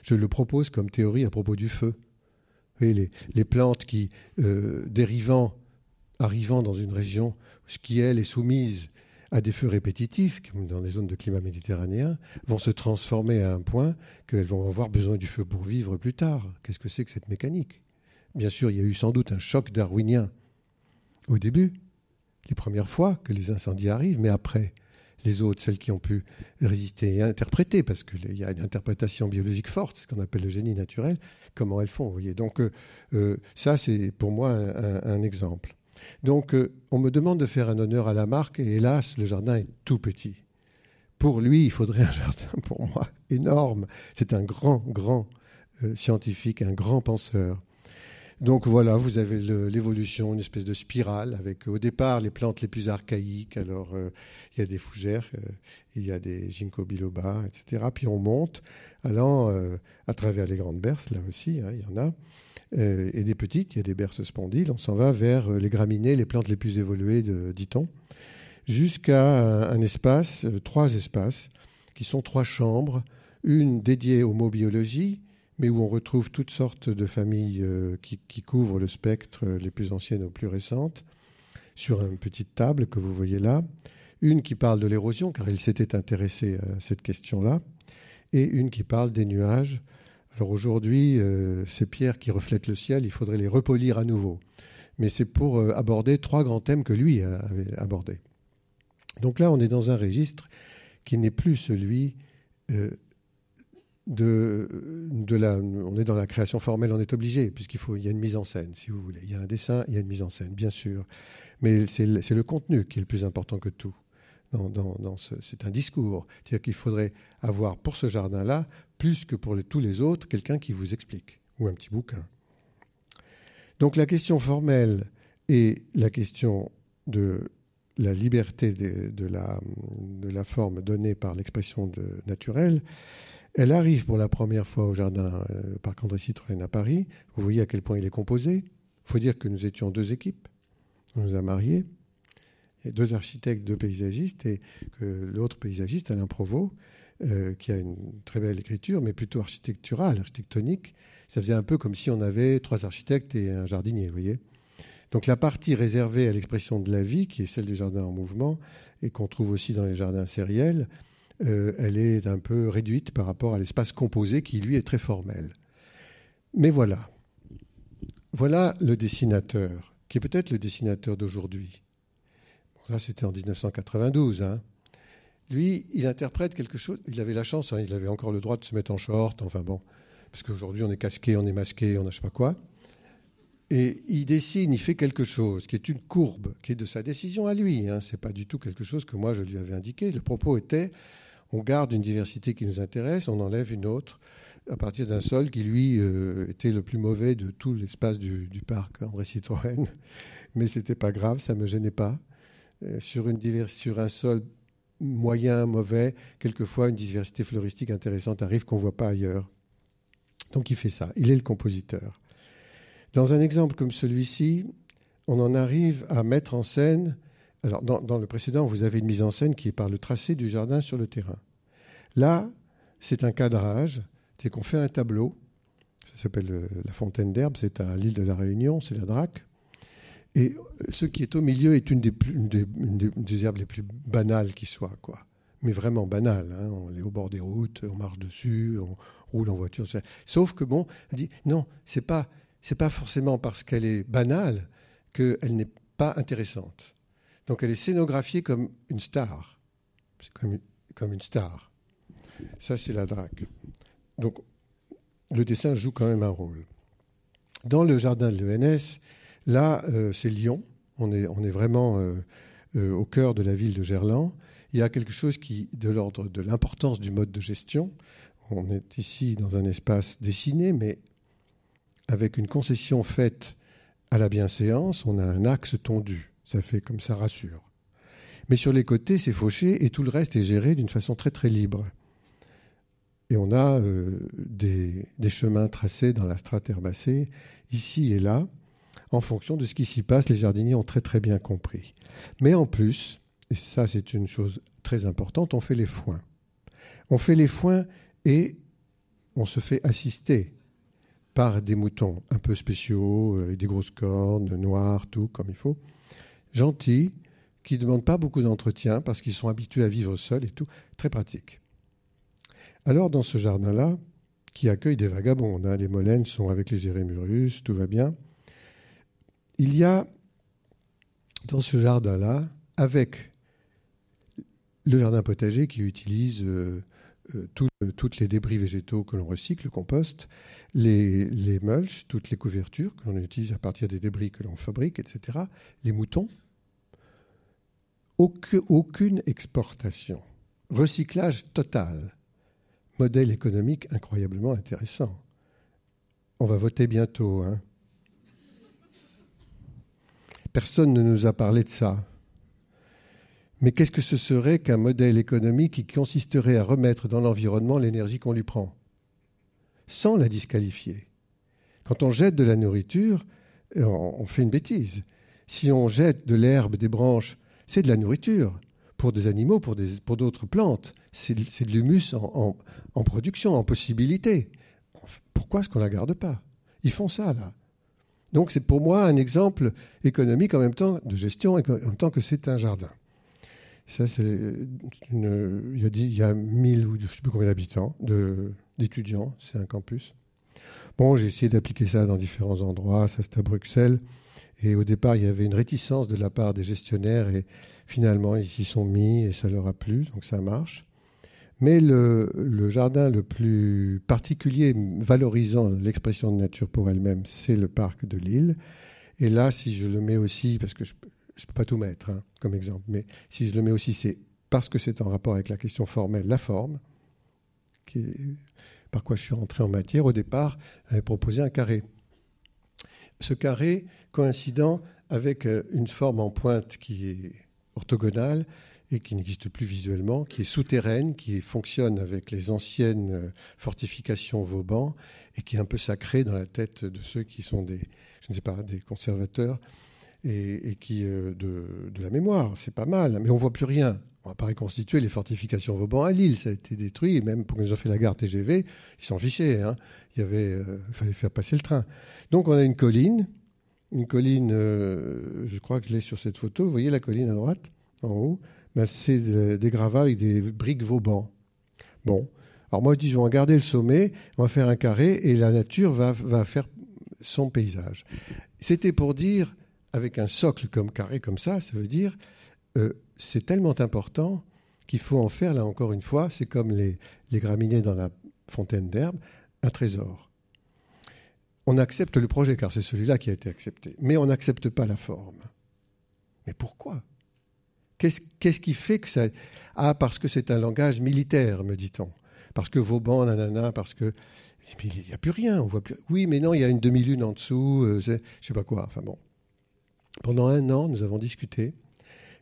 je, le propose comme théorie à propos du feu. les, les, plantes qui, euh, dérivant, arrivant dans une région qui, elle, est soumise à des feux répétitifs, comme dans les zones de climat méditerranéen, vont se transformer à un point qu'elles vont avoir besoin du feu pour vivre plus tard. Qu'est-ce que c'est que cette mécanique? Bien sûr, il y a eu sans doute un choc darwinien au début, les premières fois que les incendies arrivent, mais après, les autres, celles qui ont pu résister et interpréter, parce qu'il y a une interprétation biologique forte, ce qu'on appelle le génie naturel, comment elles font. Vous voyez. Donc euh, euh, ça, c'est pour moi un, exemple. Donc euh, on me demande de faire un honneur à la marque, et hélas, le jardin est tout petit. Pour lui, il faudrait un jardin, pour moi, énorme. C'est un grand, grand scientifique, un grand penseur. Donc voilà, vous avez l'évolution, une espèce de spirale avec au départ les plantes les plus archaïques. Alors euh, il y a des fougères, euh, il y a des ginkgo biloba, etc. Puis on monte, allant euh, à travers les grandes berces, là aussi, hein, il y en a, et des petites, il y a des berces spondyles. On s'en va vers les graminées, les plantes les plus évoluées, dit-on, jusqu'à un espace, trois espaces, qui sont trois chambres, une dédiée aux mots biologie, mais où on retrouve toutes sortes de familles euh, qui, couvrent le spectre, euh, les plus anciennes aux plus récentes, sur une petite table que vous voyez là. Une qui parle de l'érosion, car il s'était intéressé à cette question-là, et une qui parle des nuages. Alors aujourd'hui, euh, ces pierres qui reflètent le ciel, il faudrait les repolir à nouveau. Mais c'est pour aborder trois grands thèmes que lui avait abordés. Donc là, on est dans un registre qui n'est plus celui de, de la, on est dans la création formelle, on est obligé, puisqu'il faut, il y a une mise en scène, si vous voulez. Il y a un dessin, il y a une mise en scène, bien sûr. Mais c'est le, contenu qui est le plus important que tout. C'est un discours. C'est-à-dire qu'il faudrait avoir pour ce jardin-là, plus que pour tous les autres, quelqu'un qui vous explique, ou un petit bouquin. Donc la question formelle et la question de la liberté de, de, la, de la, forme donnée par l'expression naturelle, elle arrive pour la première fois au jardin euh, Parc André Citroën à Paris. Vous voyez à quel point il est composé. Il faut dire que nous étions deux équipes. On nous a mariés. A deux architectes, deux paysagistes, et que l'autre paysagiste, Alain Provost, euh, qui a une très belle écriture, mais plutôt architecturale, architectonique. Ça faisait un peu comme si on avait trois architectes et un jardinier, vous voyez. Donc la partie réservée à l'expression de la vie, qui est celle du jardin en mouvement, et qu'on trouve aussi dans les jardins sériels, euh, elle est un peu réduite par rapport à l'espace composé qui, lui, est très formel. Mais voilà. Voilà le dessinateur, qui est peut-être le dessinateur d'aujourd'hui. Là, c'était en 1992. Hein. Lui, il interprète quelque chose. Il avait la chance, hein, il avait encore le droit de se mettre en short, enfin bon, parce qu'aujourd'hui, on est casqué, on est masqué, on n'a je pas quoi. Et il dessine, il fait quelque chose qui est une courbe, qui est de sa décision à lui. Hein. Ce pas du tout quelque chose que moi je lui avais indiqué. Le propos était on garde une diversité qui nous intéresse, on enlève une autre à partir d'un sol qui, lui, euh, était le plus mauvais de tout l'espace du, parc André Citroën. Mais ce n'était pas grave, ça ne me gênait pas. Euh, sur, un sol moyen, mauvais, quelquefois une diversité floristique intéressante arrive qu'on ne voit pas ailleurs. Donc il fait ça, il est le compositeur. Dans un exemple comme celui-ci, on en arrive à mettre en scène. Alors, dans, le précédent, vous avez une mise en scène qui est par le tracé du jardin sur le terrain. Là, c'est un cadrage, c'est qu'on fait un tableau. Ça s'appelle euh, la fontaine d'herbe, c'est à l'île de la Réunion, c'est la Drac. Et ce qui est au milieu est une des, herbes les plus banales qui soit, quoi. Mais vraiment banales. Hein. On est au bord des routes, on marche dessus, on roule en voiture. Sauf que bon, elle dit non, c'est pas c'est pas forcément parce qu'elle est banale qu'elle n'est pas intéressante. Donc elle est scénographiée comme une star. C'est comme, comme une star. Ça, c'est la drague. Donc le dessin joue quand même un rôle. Dans le jardin de l'ENS, là, euh, c'est Lyon. On est, vraiment euh, euh, au cœur de la ville de Gerland. Il y a quelque chose qui, de l'ordre de l'importance du mode de gestion. On est ici dans un espace dessiné, mais avec une concession faite à la bienséance, on a un axe tondu. Ça fait comme ça rassure. Mais sur les côtés, c'est fauché et tout le reste est géré d'une façon très très libre. Et on a des, chemins tracés dans la strate herbacée, ici et là, en fonction de ce qui s'y passe. Les jardiniers ont très très bien compris. Mais en plus, et ça c'est une chose très importante, on fait les foins. On fait les foins et on se fait assister par des moutons un peu spéciaux, euh, avec des grosses cornes, noirs, tout comme il faut, gentils, qui ne demandent pas beaucoup d'entretien parce qu'ils sont habitués à vivre seuls et tout, très pratique. Alors dans ce jardin-là, qui accueille des vagabonds, hein, les molènes sont avec les Jérémurus, tout va bien, il y a dans ce jardin-là, avec le jardin potager qui utilise euh, euh, toutes les débris végétaux que l'on recycle, le compost, les, les mulches, toutes les couvertures que l'on utilise à partir des débris que l'on fabrique, etc., les moutons. aucune exportation. Recyclage total. Modèle économique incroyablement intéressant. On va voter bientôt. Hein. Personne ne nous a parlé de ça. Mais qu'est-ce que ce serait qu'un modèle économique qui consisterait à remettre dans l'environnement l'énergie qu'on lui prend, sans la disqualifier Quand on jette de la nourriture, on fait une bêtise. Si on jette de l'herbe, des branches, c'est de la nourriture pour des animaux, pour d'autres plantes. C'est de l'humus en, en, production, en possibilité. Pourquoi est-ce qu'on ne la garde pas? Ils font ça, là. Donc c'est pour moi un exemple économique en même temps de gestion, en même temps que c'est un jardin. Ça, c'est une, il, y a il y a 1000 ou je ne sais plus combien d'habitants, d'étudiants, c'est un campus. Bon, j'ai essayé d'appliquer ça dans différents endroits, ça c'est à Bruxelles. Et au départ, il y avait une réticence de la part des gestionnaires et finalement, ils s'y sont mis et ça leur a plu, donc ça marche. Mais le, jardin le plus particulier, valorisant l'expression de nature pour elle-même, c'est le parc de Lille. Et là, si je le mets aussi, parce que je, ne peux pas tout mettre hein, comme exemple, mais si je le mets aussi, c'est parce que c'est en rapport avec la question formelle, la forme, par quoi je suis rentré en matière. Au départ, j'avais proposé un carré. Ce carré coïncidant avec euh, une forme en pointe qui est orthogonale et qui n'existe plus visuellement, qui est souterraine, qui fonctionne avec les anciennes euh, fortifications Vauban et qui est un peu sacrée dans la tête de ceux qui sont des, je ne sais pas, des conservateurs et, qui de, de, la mémoire. C'est pas mal, mais on voit plus rien. On va pas reconstituer les fortifications Vauban à Lille, ça a été détruit. Et même pour qu'ils ont fait la gare TGV, ils s'en fichaient. Hein. Il y avait, il fallait faire passer le train. Donc on a une colline, une colline. je crois que je l'ai sur cette photo. Vous voyez la colline à droite, en haut? C'est des gravats avec des briques Vauban. Bon, alors moi je dis, on va garder le sommet, on va faire un carré et la nature va, va faire son paysage. C'était pour dire, avec un socle comme carré comme ça, ça veut dire, euh, c'est tellement important qu'il faut en faire, là encore une fois, c'est comme les, les graminées dans la fontaine d'herbe, un trésor. On accepte le projet, car c'est celui-là qui a été accepté, mais on n'accepte pas la forme. Mais pourquoi? Qu'est-ce qui fait que ça... Ah, parce que c'est un langage militaire, me dit-on parce que Vauban, nanana, parce que. Il n'y a plus rien, on voit plus. Oui, mais non, il y a une demi-lune en dessous, euh, je ne sais pas quoi. Enfin bon. Pendant un an, nous avons discuté,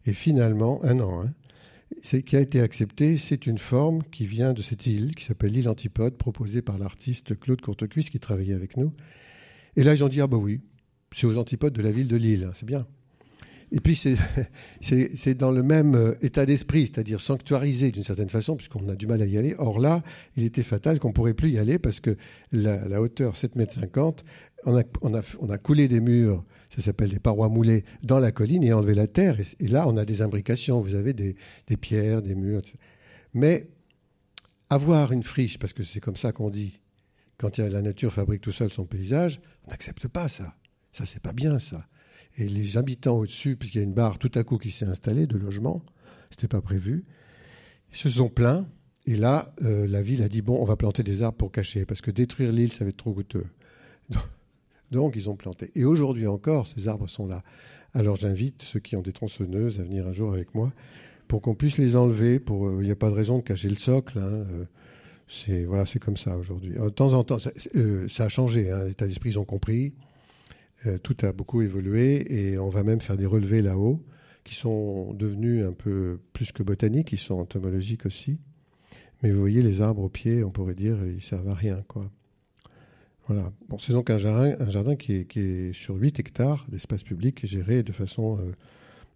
et finalement, un an, hein, qui a été accepté, c'est une forme qui vient de cette île, qui s'appelle l'île Antipode, proposée par l'artiste Claude Courtecuisse, qui travaillait avec nous. Et là, ils ont dit, ah bah oui, c'est aux antipodes de la ville de Lille, hein, c'est bien. Et puis, c'est dans le même euh, état d'esprit, c'est-à-dire sanctuarisé d'une certaine façon, puisqu'on a du mal à y aller. Or là, il était fatal qu'on ne pourrait plus y aller parce que la, hauteur 7,50 m, on a, on, a, coulé des murs, ça s'appelle des parois moulées, dans la colline et enlevé la terre. Et, là, on a des imbrications, vous avez des, des pierres, des murs. Etc. Mais avoir une friche, parce que c'est comme ça qu'on dit, quand la nature fabrique tout seul son paysage, on n'accepte pas ça. Ça, c'est pas bien, ça. Et les habitants au-dessus, puisqu'il y a une barre tout à coup qui s'est installée de logement, c'était pas prévu, se sont plaints. Et là, euh, la ville a dit bon, on va planter des arbres pour cacher, parce que détruire l'île, ça va être trop coûteux. Donc, ils ont planté. Et aujourd'hui encore, ces arbres sont là. Alors, j'invite ceux qui ont des tronçonneuses à venir un jour avec moi pour qu'on puisse les enlever. Pour, euh, il n'y a pas de raison de cacher le socle. Hein, euh, c'est voilà, c'est comme ça aujourd'hui. De temps en temps, ça, a changé. Hein, L'état d'esprit, ils ont compris. Euh, tout a beaucoup évolué et on va même faire des relevés là-haut qui sont devenus un peu plus que botaniques, ils sont entomologiques aussi. Mais vous voyez, les arbres au pied, on pourrait dire, ils servent à rien. Quoi. Voilà. C'est donc un jardin, un jardin qui, est, sur 8 hectares d'espace public géré de façon euh,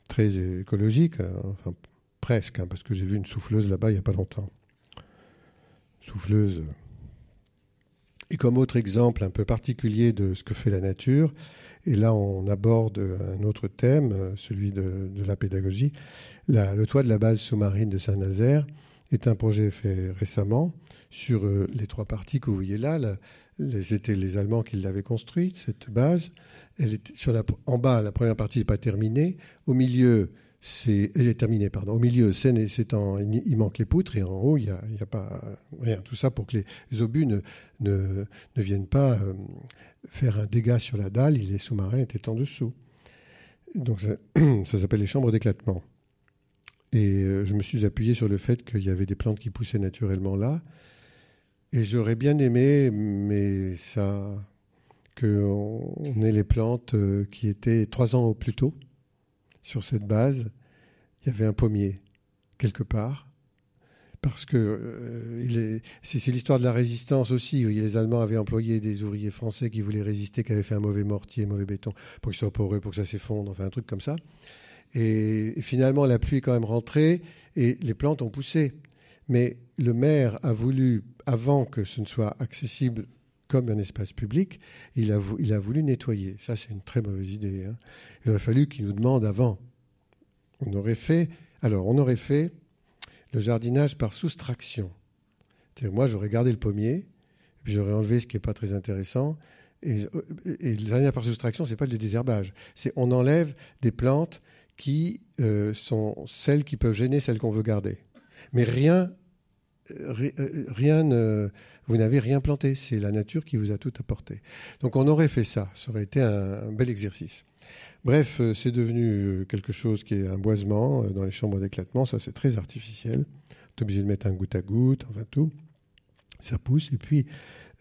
très écologique, hein, enfin presque, hein, parce que j'ai vu une souffleuse là-bas il n'y a pas longtemps. Souffleuse et comme autre exemple un peu particulier de ce que fait la nature, et là on aborde un autre thème, celui de, la pédagogie, le toit de la base sous-marine de Saint-Nazaire est un projet fait récemment sur euh, les trois parties que vous voyez là. C'était les Allemands qui l'avaient construite, cette base. Elle est sur la, en bas, la première partie n'est pas terminée. Au milieu, c'est, elle est terminée, pardon. Au milieu, c'est, il manque les poutres et en haut, il n'y a, a, pas rien. Tout ça pour que les obus ne, ne, ne viennent pas euh, faire un dégât sur la dalle les sous-marins étaient en dessous. Donc ça, ça s'appelle les chambres d'éclatement. Et euh, je me suis appuyé sur le fait qu'il y avait des plantes qui poussaient naturellement là. Et j'aurais bien aimé, mais ça, qu'on ait les plantes euh, qui étaient trois ans plus tôt sur cette base, il y avait un pommier quelque part. Parce que euh, c'est l'histoire de la résistance aussi. Les Allemands avaient employé des ouvriers français qui voulaient résister, qui avaient fait un mauvais mortier, mauvais béton, pour qu'il soit poreux, pour que ça s'effondre, enfin un truc comme ça. Et, et, finalement, la pluie est quand même rentrée et les plantes ont poussé. Mais le maire a voulu, avant que ce ne soit accessible comme un espace public, il a, voulu nettoyer. Ça, c'est une très mauvaise idée. Hein. Il aurait fallu qu'il nous demande avant. On aurait fait, alors, on aurait fait le jardinage par soustraction. moi, j'aurais gardé le pommier, puis j'aurais enlevé ce qui n'est pas très intéressant. Et, le jardinage par soustraction, c'est pas le désherbage. C'est on enlève des plantes qui euh, sont celles qui peuvent gêner celles qu'on veut garder. Mais rien euh, rien vous n'avez rien planté. C'est la nature qui vous a tout apporté. Donc on aurait fait ça. Ça aurait été un, bel exercice. Bref, euh, c'est devenu euh, quelque chose qui est un boisement dans les chambres d'éclatement. Ça, c'est très artificiel. Tu es obligé de mettre un goutte à goutte, enfin tout. Ça pousse. Et puis,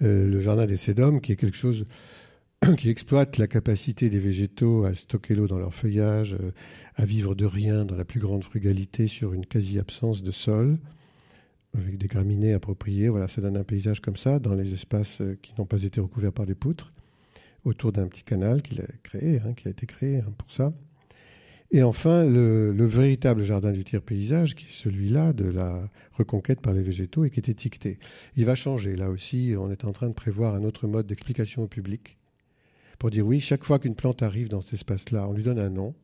le jardin des sédums, qui est quelque chose qui exploite la capacité des végétaux à stocker l'eau dans leur feuillage, à vivre de rien dans la plus grande frugalité sur une quasi-absence de sol avec des graminées appropriées. Voilà, ça donne un paysage comme ça dans les espaces euh, qui n'ont pas été recouverts par les poutres. autour d'un petit canal qu'il a créé, hein, qui a été créé hein, pour ça. Et enfin, le, véritable jardin du tiers-paysage, qui est celui-là de la reconquête par les végétaux et qui est étiqueté. Il va changer. Là aussi, on est en train de prévoir un autre mode d'explication au public pour dire oui, chaque fois qu'une plante arrive dans cet espace-là, on lui donne un nom.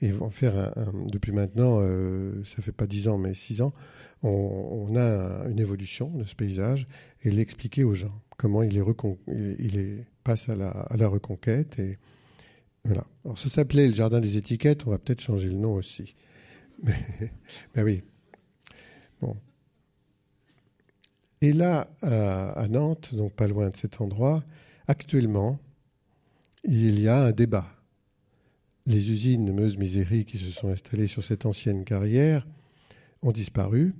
Et on faire depuis maintenant, euh, ça fait pas dix ans, mais six ans, on, a une évolution de ce paysage et l'expliquer aux gens comment il, est, passe à la, reconquête et voilà. Alors, ça s'appelait le jardin des étiquettes, on va peut-être changer le nom aussi. Mais, oui. Bon. Et là, à, Nantes, donc pas loin de cet endroit, actuellement, il y a un débat. Les usines Meuse-Misérie qui se sont installées sur cette ancienne carrière ont disparu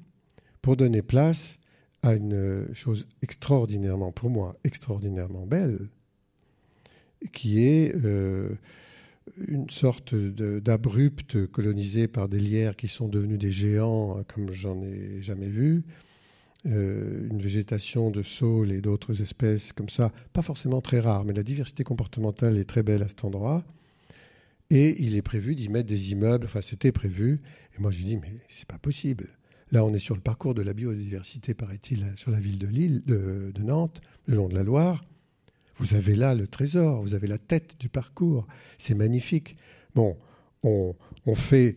pour donner place à une chose extraordinairement, pour moi, extraordinairement belle, qui est euh, une sorte d'abrupte colonisée par des lierres qui sont devenus des géants comme j'en ai jamais vu. Euh, une végétation de saules et d'autres espèces comme ça, pas forcément très rare, mais la diversité comportementale est très belle à cet endroit. Et il est prévu d'y mettre des immeubles, enfin c'était prévu. Et moi je dis, mais c'est pas possible. Là on est sur le parcours de la biodiversité, paraît-il, sur la ville de Lille, de Nantes, le long de la Loire. Vous avez là le trésor, vous avez la tête du parcours. C'est magnifique. Bon, on, fait.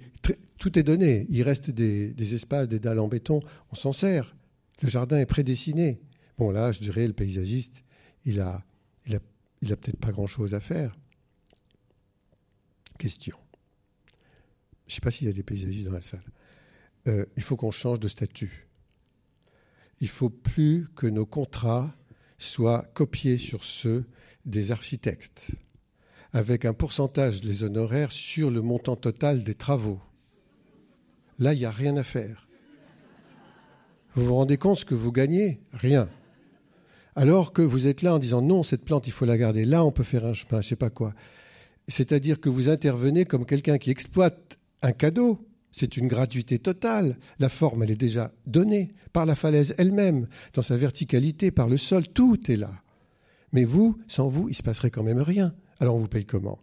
Tout est donné. Il reste des, espaces, des dalles en béton. On s'en sert. Le jardin est prédessiné. Bon, là, je dirais, le paysagiste, il a, il a, il a peut-être pas grand-chose à faire. Question. Je ne sais pas s'il y a des paysagistes dans la salle. Euh, il faut qu'on change de statut. Il faut plus que nos contrats soient copiés sur ceux des architectes, avec un pourcentage des honoraires sur le montant total des travaux. Là, il n'y a rien à faire. Vous vous rendez compte ce que vous gagnez? Rien. Alors que vous êtes là en disant non, cette plante, il faut la garder. Là, on peut faire un chemin, je ne sais pas quoi. C'est-à-dire que vous intervenez comme quelqu'un qui exploite un cadeau c'est une gratuité totale. La forme, elle est déjà donnée par la falaise elle-même, dans sa verticalité, par le sol, tout est là. Mais vous, sans vous, il se passerait quand même rien. Alors on vous paye comment?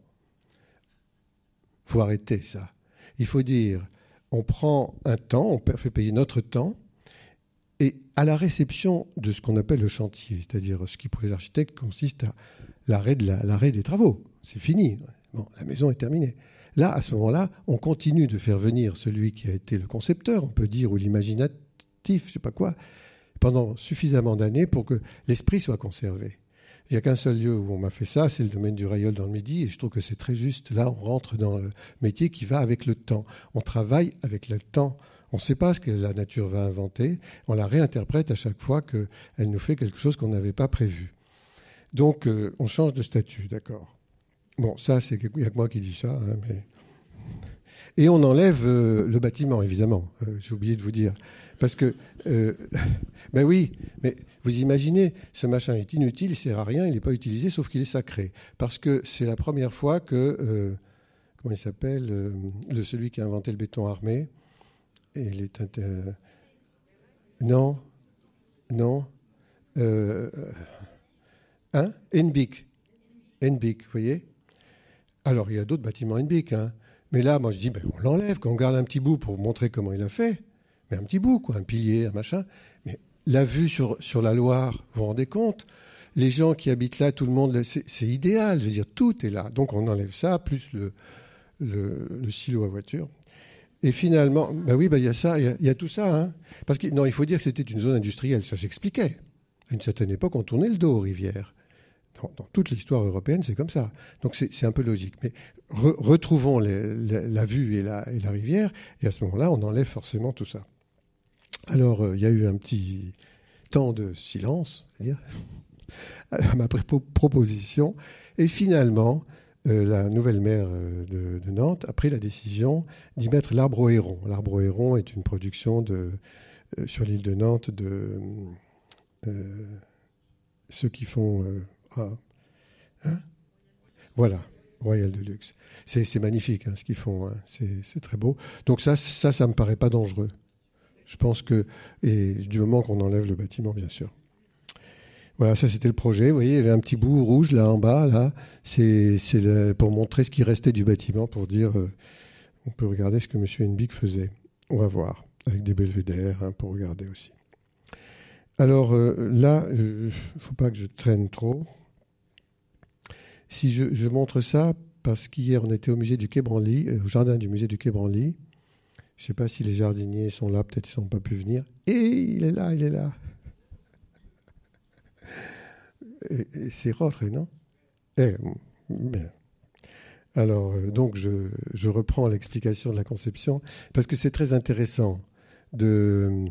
Faut arrêter ça. Il faut dire, on prend un temps, on fait payer notre temps, et à la réception de ce qu'on appelle le chantier, c'est-à-dire ce qui pour les architectes consiste à l'arrêt, l'arrêt des travaux. C'est fini. La maison est terminée. Là, à ce moment-là, on continue de faire venir celui qui a été le concepteur, on peut dire, ou l'imaginatif, je ne sais pas quoi, pendant suffisamment d'années pour que l'esprit soit conservé. Il n'y a qu'un seul lieu où on m'a fait ça, c'est le domaine du rayol dans le Midi, et je trouve que c'est très juste. Là, on rentre dans le métier qui va avec le temps. On travaille avec le temps. On ne sait pas ce que la nature va inventer. On la réinterprète à chaque fois qu'elle nous fait quelque chose qu'on n'avait pas prévu. Donc, euh, on change de statut, d'accord Bon, ça, c'est il n'y a que moi qui dis ça. Hein, mais... Et on enlève euh, le bâtiment, évidemment. Euh, j'ai oublié de vous dire. Parce que, euh, ben oui, mais vous imaginez, ce machin est inutile, il sert à rien, il n'est pas utilisé, sauf qu'il est sacré. Parce que c'est la première fois que, comment il s'appelle, le, celui qui a inventé le béton armé, et il non, non, hein, Enbic, Enbic, vous voyez? Alors, il y a d'autres bâtiments NBIC. Hein. Mais là, moi, je dis, ben, on l'enlève, qu'on garde un petit bout pour montrer comment il a fait. Mais un petit bout, quoi, un pilier, un machin. Mais la vue sur, sur la Loire, vous vous rendez compte? Les gens qui habitent là, tout le monde, c'est idéal. Je veux dire, tout est là. Donc, on enlève ça, plus le, le, silo à voiture. Et finalement, ben oui, ben, il y a ça, il y, a tout ça. Hein. Parce que, non, il faut dire que c'était une zone industrielle, ça s'expliquait. À une certaine époque, on tournait le dos aux rivières dans, toute l'histoire européenne, c'est comme ça. Donc c'est un peu logique. Mais retrouvons la vue et la, rivière, et à ce moment-là, on enlève forcément tout ça. Alors, euh, il y a eu un petit temps de silence, c'est-à-dire à ma proposition, et finalement, euh, la nouvelle maire euh, de, Nantes a pris la décision d'y mettre l'arbre au héron. L'arbre au héron est une production sur l'île de Nantes de ceux qui font Hein voilà, Royal de luxe. C'est magnifique hein, ce qu'ils font, hein. c'est très beau. Donc ça, ça, ça me paraît pas dangereux. Je pense que, et du moment qu'on enlève le bâtiment, bien sûr. Voilà, ça c'était le projet. Vous voyez, il y avait un petit bout rouge là en bas. Là, c'est pour montrer ce qui restait du bâtiment, pour dire, euh, on peut regarder ce que M. Henbig faisait. On va voir, avec des belvédères pour regarder aussi. Alors euh, là, il ne faut pas que je traîne trop. Si je, montre ça, parce qu'hier on était au musée du Quai Branly, euh, au jardin du musée du Quai Branly. Je ne sais pas si les jardiniers sont là, peut-être ils n'ont pas pu venir. Et il est là, il est là. c'est Roche, non? Eh, Alors, euh, donc, je, je reprends l'explication de la conception, parce que c'est très intéressant de,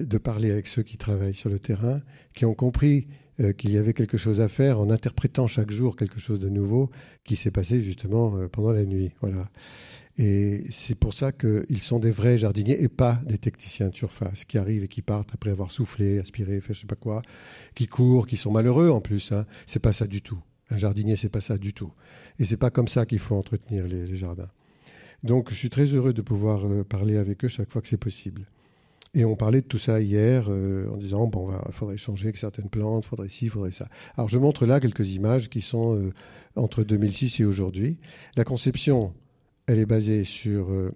de parler avec ceux qui travaillent sur le terrain, qui ont compris euh, qu'il y avait quelque chose à faire en interprétant chaque jour quelque chose de nouveau qui s'est passé justement euh, pendant la nuit. Voilà. Et c'est pour ça qu'ils sont des vrais jardiniers et pas des techniciens de surface qui arrivent et qui partent après avoir soufflé, aspiré, fait je sais pas quoi, qui courent, qui sont malheureux en plus. Hein. C'est pas ça du tout. Un jardinier, c'est pas ça du tout. Et c'est pas comme ça qu'il faut entretenir les, jardins. Donc, je suis très heureux de pouvoir euh, parler avec eux chaque fois que c'est possible. Et on parlait de tout ça hier euh, en disant bon, il faudrait changer certaines plantes, faudrait ci, faudrait ça. Alors je montre là quelques images qui sont euh, entre 2006 et aujourd'hui. La conception, elle est basée sur euh,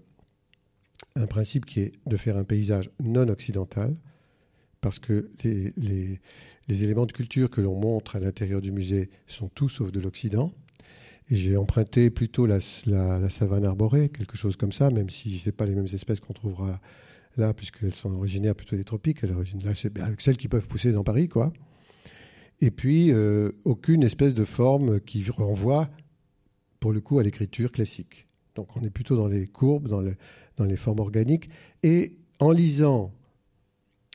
un principe qui est de faire un paysage non occidental, parce que les, les, éléments de culture que l'on montre à l'intérieur du musée sont tous sauf de l'Occident. Et j'ai emprunté plutôt la, la, savane arborée, quelque chose comme ça, même si ce n'est pas les mêmes espèces qu'on trouvera là, puisqu'elles sont originaires plutôt des tropiques. Là, c'est avec celles qui peuvent pousser dans Paris, quoi. Et puis, euh, aucune espèce de forme qui renvoie, pour le coup, à l'écriture classique. Donc on est plutôt dans les courbes, dans, dans les formes organiques. Et en lisant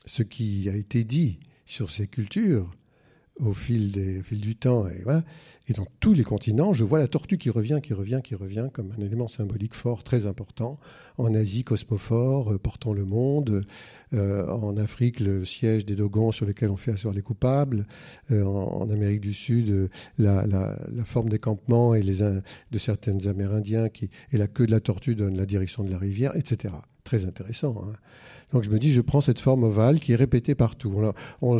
ce qui a été dit sur ces cultures, au fil, des, fil du temps. Et, dans tous les continents, je vois la tortue qui revient, qui revient, qui revient comme un élément symbolique fort, très important. En Asie, cosmophore, euh, portant le monde. Euh, en Afrique, le siège des Dogons sur lequel on fait asseoir les coupables. Euh, en, Amérique du Sud, la, forme des campements et les, de certaines Amérindiens qui, et la queue de la tortue donne la direction de la rivière, etc. Très intéressant. Hein. Donc je me dis, je prends cette forme ovale qui est répétée partout.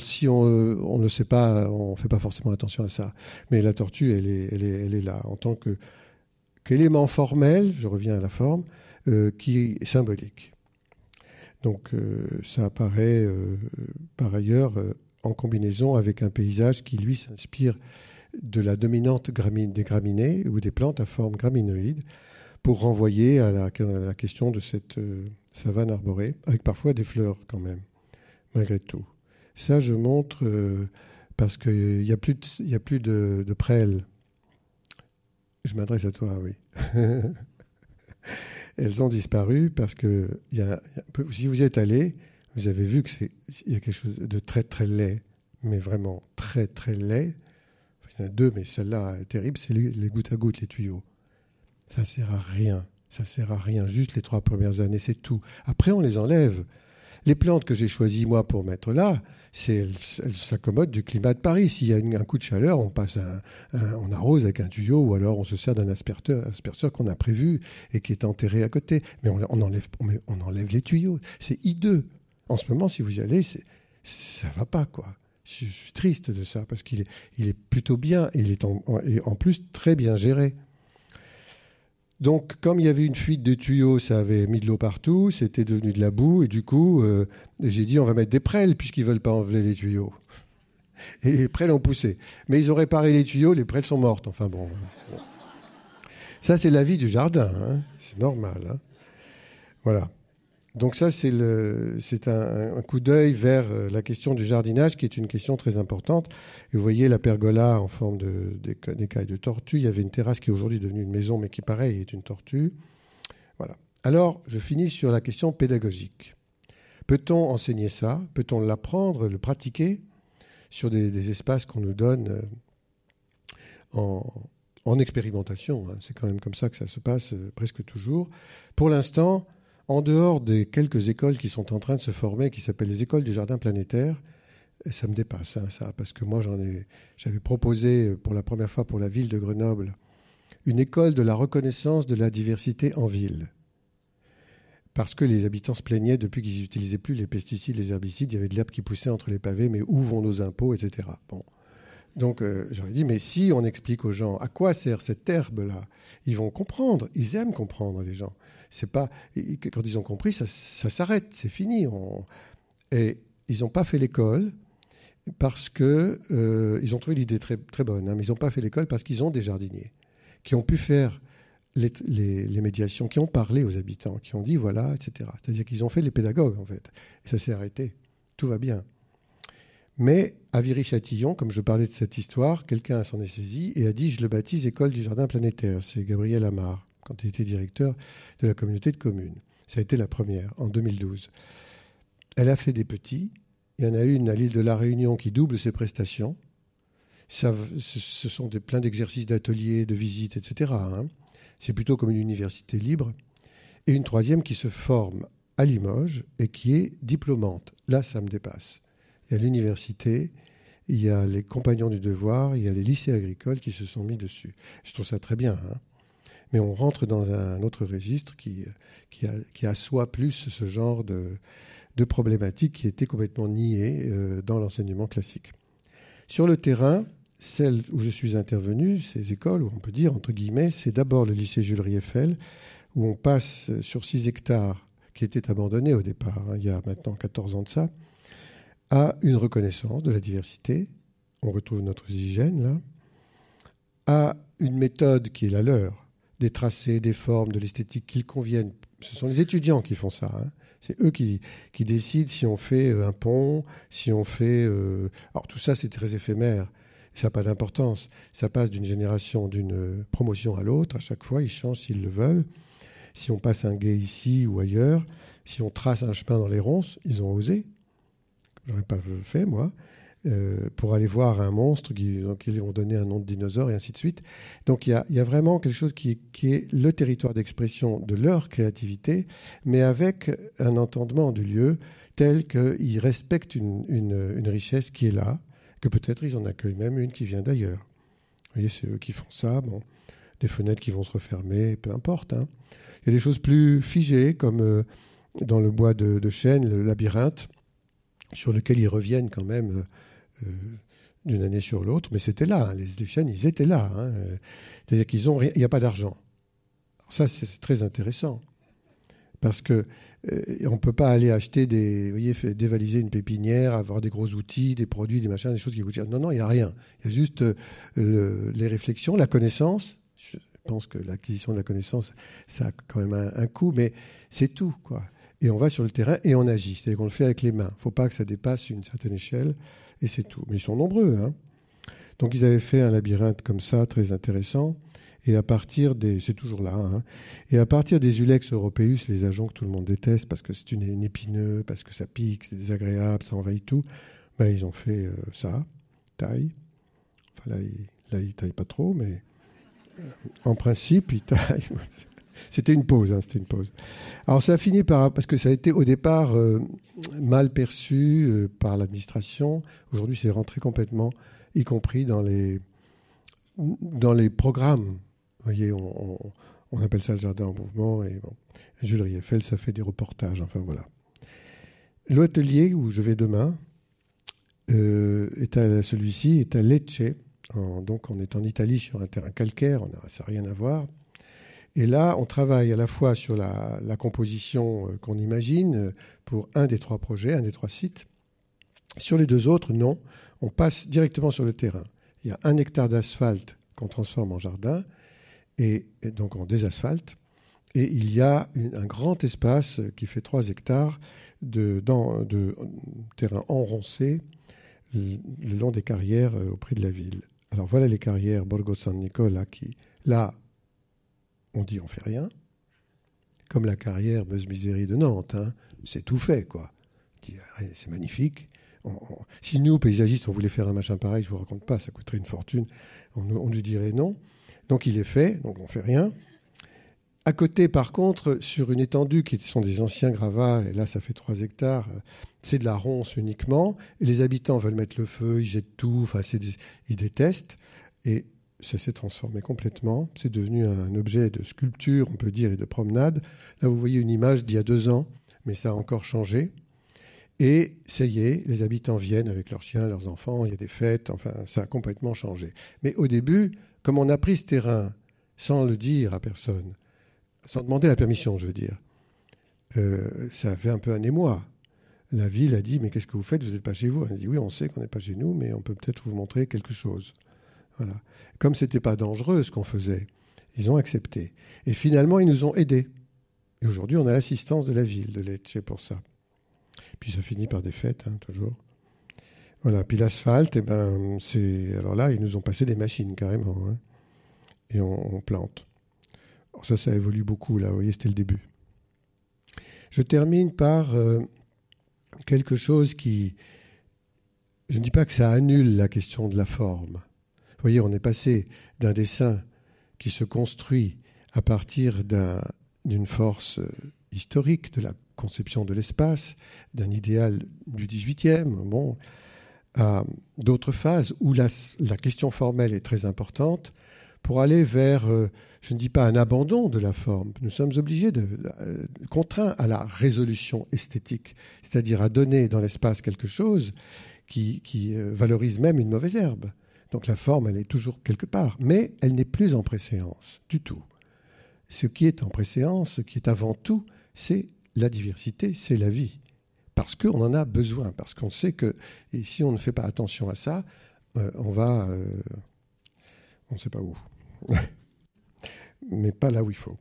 Si on, on, ne sait pas, on ne fait pas forcément attention à ça. Mais la tortue, elle est, elle est, là en tant qu'élément formel, je reviens à la forme, euh, qui est symbolique. Donc euh, ça apparaît euh, par ailleurs en combinaison avec un paysage qui, lui, s'inspire de la dominante des graminées ou des plantes à forme graminoïde pour renvoyer à la question de cette savane arborée, avec parfois des fleurs quand même, malgré tout. Ça, je montre euh, parce qu'il n'y a plus de, a plus de, prêles. Je m'adresse à toi, oui. Elles ont disparu parce que si vous êtes allé, vous avez vu qu'il y a quelque chose de très très laid, mais vraiment très très laid. il y en a deux, mais celle-là est terrible, c'est les, les gouttes à gouttes, les tuyaux. Ça sert à rien. Ça sert à rien, juste les trois premières années, c'est tout. Après, on les enlève. Les plantes que j'ai choisies, moi, pour mettre là, elles s'accommodent du climat de Paris. S'il y a un coup de chaleur, on passe on arrose avec un tuyau ou alors on se sert d'un asperteur, asperteur qu'on a prévu et qui est enterré à côté. Mais on, enlève, on, enlève les tuyaux. C'est hideux. En ce moment, si vous y allez, ça va pas, quoi. Je, suis triste de ça parce qu'il est, il est plutôt bien. Il est en plus très bien géré. Donc, comme il y avait une fuite de tuyaux, ça avait mis de l'eau partout, c'était devenu de la boue, et du coup, euh, j'ai dit on va mettre des prêles puisqu'ils veulent pas enlever les tuyaux. Et les prêles ont poussé. Mais ils ont réparé les tuyaux, les prêles sont mortes. Enfin bon. Ça, c'est la vie du jardin. Hein. C'est normal. Hein. Voilà. Donc ça, c'est un, coup d'œil vers euh, la question du jardinage, qui est une question très importante. Vous voyez la pergola en forme d'écailles de, de tortue. Il y avait une terrasse qui est aujourd'hui devenue une maison, mais qui, pareil, est une tortue. Voilà. Alors, je finis sur la question pédagogique. Peut-on enseigner ça? Peut-on l'apprendre, le pratiquer sur des, espaces qu'on nous donne euh, en, en expérimentation hein? C'est quand même comme ça que ça se passe euh, presque toujours. Pour l'instant, en dehors des quelques écoles qui sont en train de se former, qui s'appellent les écoles du jardin planétaire, ça me dépasse, hein, ça, parce que moi, j'en ai, j'avais proposé pour la première fois pour la ville de Grenoble une école de la reconnaissance de la diversité en ville. parce que les habitants se plaignaient depuis qu'ils n'utilisaient plus les pesticides, les herbicides, il y avait de l'herbe qui poussait entre les pavés, mais où vont nos impôts, etc. Bon. Donc euh, j'aurais dit, mais si on explique aux gens à quoi sert cette herbe-là, ils vont comprendre, ils aiment comprendre les gens. C'est pas quand ils ont compris, ça, s'arrête, c'est fini. Et ils n'ont pas fait l'école parce que euh, ils ont trouvé l'idée très très bonne, hein, mais ils n'ont pas fait l'école parce qu'ils ont des jardiniers qui ont pu faire les, médiations, qui ont parlé aux habitants, qui ont dit voilà, etc. C'est-à-dire qu'ils ont fait les pédagogues, en fait. Et ça s'est arrêté. Tout va bien. Mais à Viry-Châtillon, comme je parlais de cette histoire, quelqu'un s'en est saisi et a dit Je le baptise École du Jardin Planétaire. C'est Gabriel Amar, quand il était directeur de la communauté de communes. Ça a été la première, en 2012. Elle a fait des petits. Il y en a une à l'île de la Réunion qui double ses prestations. Ce sont des, plein d'exercices d'ateliers, de visites, etc. C'est plutôt comme une université libre. Et une troisième qui se forme à Limoges et qui est diplômante. Là, ça me dépasse. Il y a l'université, il y a les compagnons du devoir, il y a les lycées agricoles qui se sont mis dessus. Je trouve ça très bien. Hein. Mais on rentre dans un autre registre qui, qui, a, qui assoit plus ce genre de, de problématiques qui étaient complètement niées euh, dans l'enseignement classique. Sur le terrain, celle où je suis intervenu, ces écoles, où on peut dire, entre guillemets, c'est d'abord le lycée Jules Rieffel, où on passe sur 6 hectares qui étaient abandonnés au départ, hein, il y a maintenant 14 ans de ça, à une reconnaissance de la diversité. On retrouve notre hygiène là. À une méthode qui est la leur, des tracés, des formes, de l'esthétique qu'ils conviennent. Ce sont les étudiants qui font ça. Hein. C'est eux qui, qui, décident si on fait un pont, si on fait. Euh, alors tout ça, c'est très éphémère. Ça n'a pas d'importance. Ça passe d'une génération, d'une promotion à l'autre. À chaque fois, ils changent s'ils le veulent. Si on passe un guet ici ou ailleurs, si on trace un chemin dans les ronces, ils ont osé. J'aurais pas fait, moi. Euh, pour aller voir un monstre qui, ils vont donner un nom de dinosaure et ainsi de suite. Donc il y a, vraiment quelque chose qui, est le territoire d'expression de leur créativité, mais avec un entendement du lieu tel qu'ils respectent une, richesse qui est là, que peut-être ils en accueillent même une qui vient d'ailleurs. Vous voyez, c'est eux qui font ça. Bon, des fenêtres qui vont se refermer, peu importe. Hein. Il y a des choses plus figées, comme euh, dans le bois de chêne, le labyrinthe, sur lequel ils reviennent quand même euh, d'une année sur l'autre. Mais c'était là, hein. les, chênes, ils étaient là. Hein. C'est-à-dire qu'ils ont, il n'y a pas d'argent. Ça, c'est très intéressant. Parce que euh, on ne peut pas aller acheter des, vous voyez, dévaliser une pépinière, avoir des gros outils, des produits, des machins, des choses qui coûtent cher. Non, non, il n'y a rien. Il y a juste euh, les réflexions, la connaissance. Je pense que l'acquisition de la connaissance, ça a quand même un, coût, mais c'est tout, quoi. Et on va sur le terrain et on agit. C'est-à-dire qu'on le fait avec les mains. Il ne faut pas que ça dépasse une certaine échelle et c'est tout. Mais ils sont nombreux. Hein. Donc ils avaient fait un labyrinthe comme ça, très intéressant. Et à partir des, c'est toujours là, hein. et à partir des Ulex europeus, les agents que tout le monde déteste parce que c'est une, épineux, parce que ça pique, c'est désagréable, ça envahit tout, ben, ils ont fait euh, ça, taille. Enfin là, ils, là, taillent pas trop, mais euh, en principe, ils taillent. C'était une pause, hein, c'était une pause. Alors ça a fini par parce que ça a été au départ euh, mal perçu par l'administration. Aujourd'hui, c'est rentré complètement, y compris dans les dans les programmes voyez, on, appelle ça le jardin en mouvement. Et Jules Rieffel, ça fait des reportages. Enfin voilà. L'atelier où je vais demain, euh, est à celui-ci est à Lecce. donc on est en Italie sur un terrain calcaire, on ça n'a rien à voir. Et là, on travaille à la fois sur la, composition euh, qu'on imagine euh, pour un des trois projets, un des trois sites. Sur les deux autres, non. On passe directement sur le terrain. Il y a un hectare d'asphalte qu'on transforme en jardin et, donc en désasphalte. Et il y a un grand espace qui fait 3 hectares de, terrain enroncé le, long des carrières euh, auprès de la ville. Alors voilà les carrières Borgo San Nicola qui, là, on dit on fait rien. Comme la carrière Meuse Misérie de Nantes, hein. c'est tout fait, quoi. C'est magnifique. si nous, paysagistes, on voulait faire un machin pareil, je ne vous raconte pas, ça coûterait une fortune, on, lui dirait non. Donc il est fait, donc on fait rien. À côté, par contre, sur une étendue qui sont des anciens gravats, et là ça fait 3 hectares, c'est de la ronce uniquement, et les habitants veulent mettre le feu, ils jettent tout, enfin ils détestent. Et ça s'est transformé complètement. C'est devenu un objet de sculpture, on peut dire, et de promenade. Là, vous voyez une image d'il y a deux ans, mais ça a encore changé. Et ça y est, les habitants viennent avec leurs chiens, leurs enfants, il y a des fêtes, enfin, ça a complètement changé. Mais au début, comme on a pris ce terrain sans le dire à personne, sans demander la permission, je veux dire, euh, ça a fait un peu un émoi. La ville a dit, mais qu'est-ce que vous faites? Vous n'êtes pas chez vous. On a dit, oui, on sait qu'on n'est pas chez nous, mais on peut peut-être vous montrer quelque chose. Comme ce n'était pas dangereux ce qu'on faisait, ils ont accepté. Et finalement, ils nous ont aidés. Et aujourd'hui, on a l'assistance de la ville de Lecce pour ça. Puis ça finit par des fêtes, hein, toujours. Voilà. Puis l'asphalte, eh ben, c'est. Alors là, ils nous ont passé des machines carrément. Hein. Et on, plante. ça, ça évolue beaucoup, là. Vous voyez, c'était le début. Je termine par euh, quelque chose qui. Je ne dis pas que ça annule la question de la forme. Vous voyez, on est passé d'un dessin qui se construit à partir d'une force euh, historique de la conception de l'espace, d'un idéal du XVIIIe, bon, à d'autres phases où la, question formelle est très importante pour aller vers, euh, je ne dis pas un abandon de la forme, nous sommes obligés de, euh, contraints à la résolution esthétique, c'est-à-dire à donner dans l'espace quelque chose qui, valorise même une mauvaise herbe. Donc la forme, elle est toujours quelque part, mais elle n'est plus en préséance du tout. Ce qui est en préséance, ce qui est avant tout, c'est la diversité, c'est la vie. Parce qu'on en a besoin, parce qu'on sait que et si on ne fait pas attention à ça, euh, on va... Euh, on ne sait pas où. Mais pas là où il faut.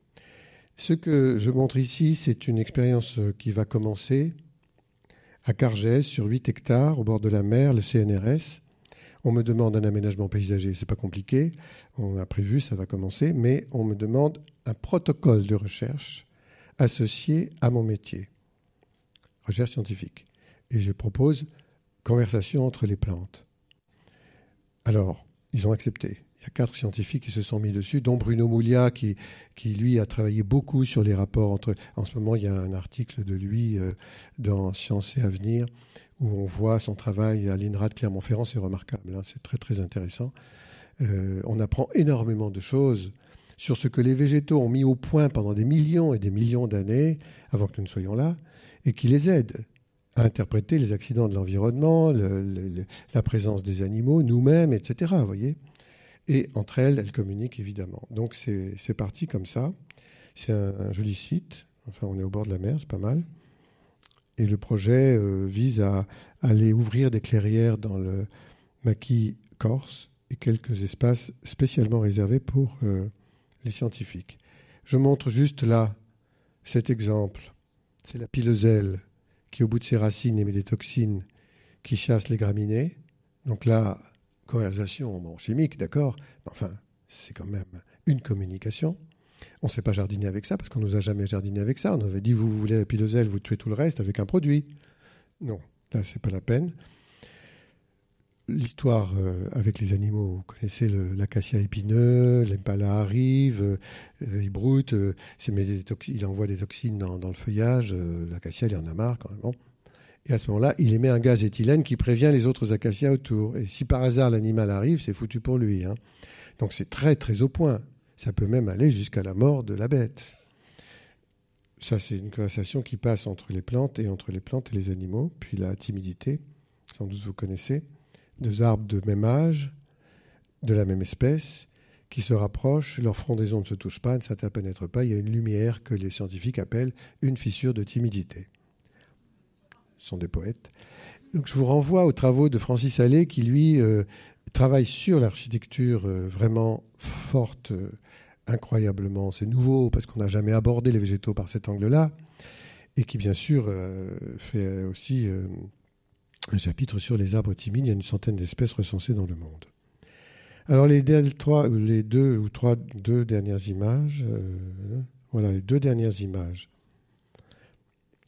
Ce que je montre ici, c'est une expérience qui va commencer à Cargès, sur 8 hectares, au bord de la mer, le CNRS. On me demande un aménagement paysager, c'est pas compliqué, on a prévu, ça va commencer, mais on me demande un protocole de recherche associé à mon métier, recherche scientifique. Et je propose conversation entre les plantes. Alors, ils ont accepté. Il y a quatre scientifiques qui se sont mis dessus, dont Bruno Moulia, qui, qui lui a travaillé beaucoup sur les rapports entre. En ce moment, il y a un article de lui euh, dans Sciences et Avenir où on voit son travail à l'INRA de Clermont-Ferrand. C'est remarquable, hein, c'est très très intéressant. Euh, on apprend énormément de choses sur ce que les végétaux ont mis au point pendant des millions et des millions d'années avant que nous ne soyons là, et qui les aident à interpréter les accidents de l'environnement, la présence des animaux, nous-mêmes, etc. Voyez et entre elles, elles communiquent évidemment. Donc c'est parti comme ça. C'est un, joli site. Enfin, on est au bord de la mer, c'est pas mal. Et le projet euh, vise à, aller ouvrir des clairières dans le maquis corse et quelques espaces spécialement réservés pour euh, les scientifiques. Je montre juste là cet exemple. C'est la piloselle qui, au bout de ses racines, émet des toxines qui chassent les graminées. Donc là, conversation chimique, d'accord, enfin, c'est quand même une communication. On ne sait pas jardiner avec ça parce qu'on nous a jamais jardiné avec ça. On avait dit vous voulez la piloselle, vous tuez tout le reste avec un produit. Non, là c'est pas la peine. L'histoire euh, avec les animaux, vous connaissez l'acacia épineux, l'impala arrive, euh, il broute, euh, il envoie des toxines dans, le feuillage, l'acacia il en a marre quand même. Et à ce moment-là, il émet un gaz éthylène qui prévient les autres acacias autour. Et si par hasard l'animal arrive, c'est foutu pour lui. Hein. Donc c'est très très au point. Ça peut même aller jusqu'à la mort de la bête. Ça, c'est une conversation qui passe entre les plantes et entre les plantes et les animaux. Puis la timidité, sans doute vous connaissez deux arbres de même âge, de la même espèce, qui se rapprochent, leur frondaison ne se touche pas, ne s'interpénètre pas, il y a une lumière que les scientifiques appellent une fissure de timidité. Ce sont des poètes. Donc je vous renvoie aux travaux de Francis Allais qui, lui, euh, travaille sur l'architecture euh, vraiment forte, euh, incroyablement. C'est nouveau parce qu'on n'a jamais abordé les végétaux par cet angle-là. Et qui, bien sûr, fait aussi un chapitre sur les arbres timides. Il y a une centaine d'espèces recensées dans le monde. Alors les, deux ou trois dernières images, euh, voilà les deux dernières images.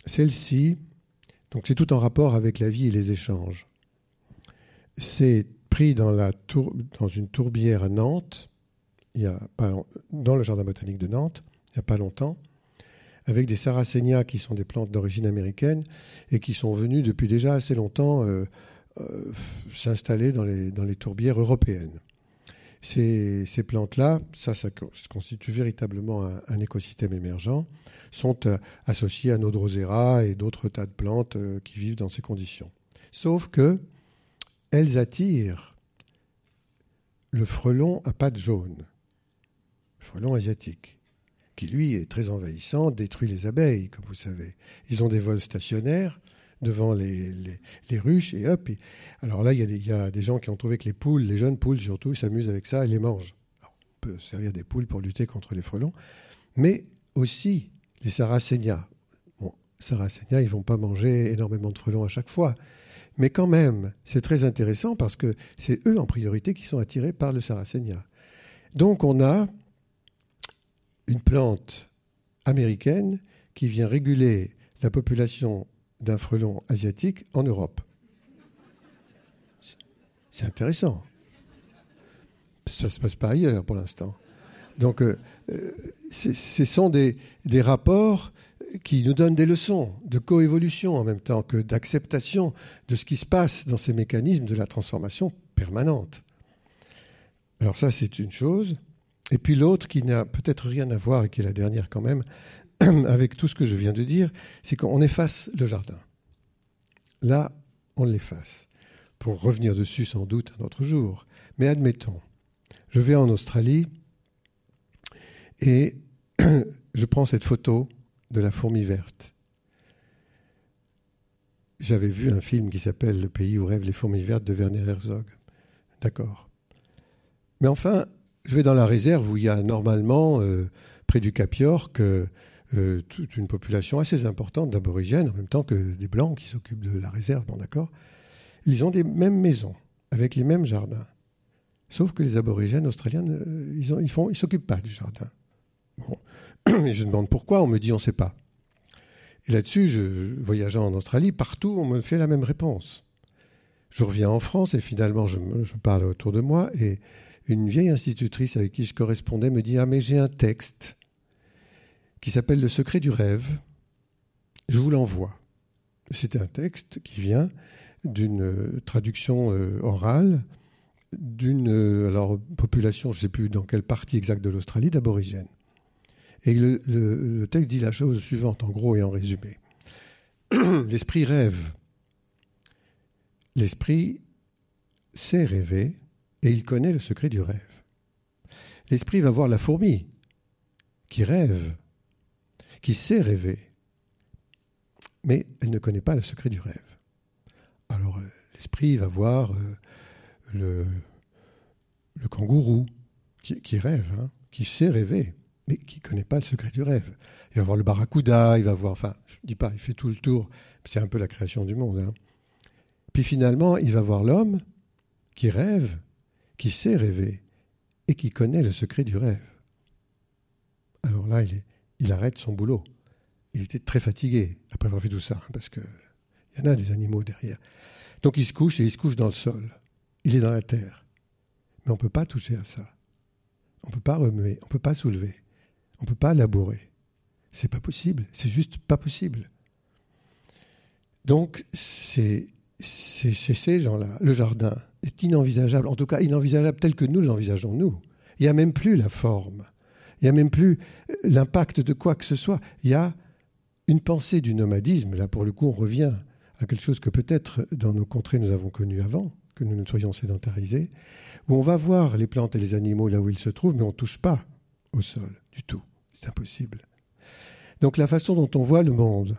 Celle-ci, donc c'est tout en rapport avec la vie et les échanges. C'est pris dans une tourbière à Nantes, il y a dans le jardin botanique de Nantes, il n'y a pas longtemps avec des sarracénias qui sont des plantes d'origine américaine et qui sont venues depuis déjà assez longtemps euh, euh, s'installer dans les, dans les tourbières européennes. ces, plantes-là, ça, ça constitue véritablement un, écosystème émergent, sont euh, associées à nos drosera et d'autres tas de plantes qui vivent dans ces conditions. Sauf que elles attirent le frelon à pattes jaunes, frelon asiatique, qui lui est très envahissant, détruit les abeilles, comme vous savez. Ils ont des vols stationnaires devant les, ruches et hop. alors là, il y, a des, gens qui ont trouvé que les poules, les jeunes poules surtout, s'amusent avec ça et les mangent. on peut servir des poules pour lutter contre les frelons, mais aussi les sarracénias. Bon, sarracénias, ils vont pas manger énormément de frelons à chaque fois. Mais quand même, c'est très intéressant parce que c'est eux en priorité qui sont attirés par le sarracénia. Donc on a une plante américaine qui vient réguler la population d'un frelon asiatique en Europe. C'est intéressant. Ça ne se passe pas ailleurs pour l'instant. Donc, euh, ce sont des, des, rapports qui nous donnent des leçons de coévolution en même temps que d'acceptation de ce qui se passe dans ces mécanismes de la transformation permanente. Alors ça, c'est une chose. Et puis l'autre qui n'a peut-être rien à voir et qui est la dernière quand même, avec tout ce que je viens de dire, c'est qu'on efface le jardin. Là, on l'efface. Pour revenir dessus sans doute un autre jour. Mais admettons, je vais en Australie et je prends cette photo de la fourmi verte. J'avais vu un film qui s'appelle Le pays où rêvent les fourmis vertes de Werner Herzog. D'accord. Mais enfin, je vais dans la réserve où il y a normalement, euh, près du Cap York, euh, euh, toute une population assez importante d'aborigènes, en même temps que des blancs qui s'occupent de la réserve, bon d'accord. Ils ont des mêmes maisons, avec les mêmes jardins. Sauf que les aborigènes australiens, ils ne s'occupent pas du jardin. Je demande pourquoi, on me dit on ne sait pas. Et là-dessus, voyageant en Australie, partout, on me fait la même réponse. Je reviens en France et finalement, je, je parle autour de moi et une vieille institutrice avec qui je correspondais me dit Ah, mais j'ai un texte qui s'appelle Le secret du rêve. Je vous l'envoie. C'est un texte qui vient d'une traduction euh, orale d'une euh, population, je ne sais plus dans quelle partie exacte de l'Australie, d'aborigènes. Et le, texte dit la chose suivante, en gros et en résumé. L'esprit rêve. L'esprit sait rêver et il connaît le secret du rêve. L'esprit va voir la fourmi qui rêve, qui sait rêver, mais elle ne connaît pas le secret du rêve. Alors euh, l'esprit va voir euh, le, kangourou qui, rêve, hein, qui sait rêver, mais qui ne connaît pas le secret du rêve. Il va voir le barracuda, il va voir, enfin, je ne dis pas, il fait tout le tour, c'est un peu la création du monde. Hein. Puis finalement, il va voir l'homme qui rêve, qui sait rêver, et qui connaît le secret du rêve. Alors là, il, arrête son boulot. Il était très fatigué après avoir fait tout ça, hein, parce qu'il y en a des animaux derrière. Donc il se couche et il se couche dans le sol. Il est dans la terre. Mais on ne peut pas toucher à ça. On ne peut pas remuer, on ne peut pas soulever. On ne peut pas labourer. C'est pas possible. C'est juste pas possible. Donc, c'est ces gens-là. Le jardin est inenvisageable, en tout cas inenvisageable tel que nous l'envisageons nous. Il n'y a même plus la forme. Il n'y a même plus euh, l'impact de quoi que ce soit. Il y a une pensée du nomadisme. Là, pour le coup, on revient à quelque chose que peut-être dans nos contrées nous avons connu avant, que nous ne soyons sédentarisés, où on va voir les plantes et les animaux là où ils se trouvent, mais on ne touche pas au sol du tout. C'est impossible. Donc la façon dont on voit le monde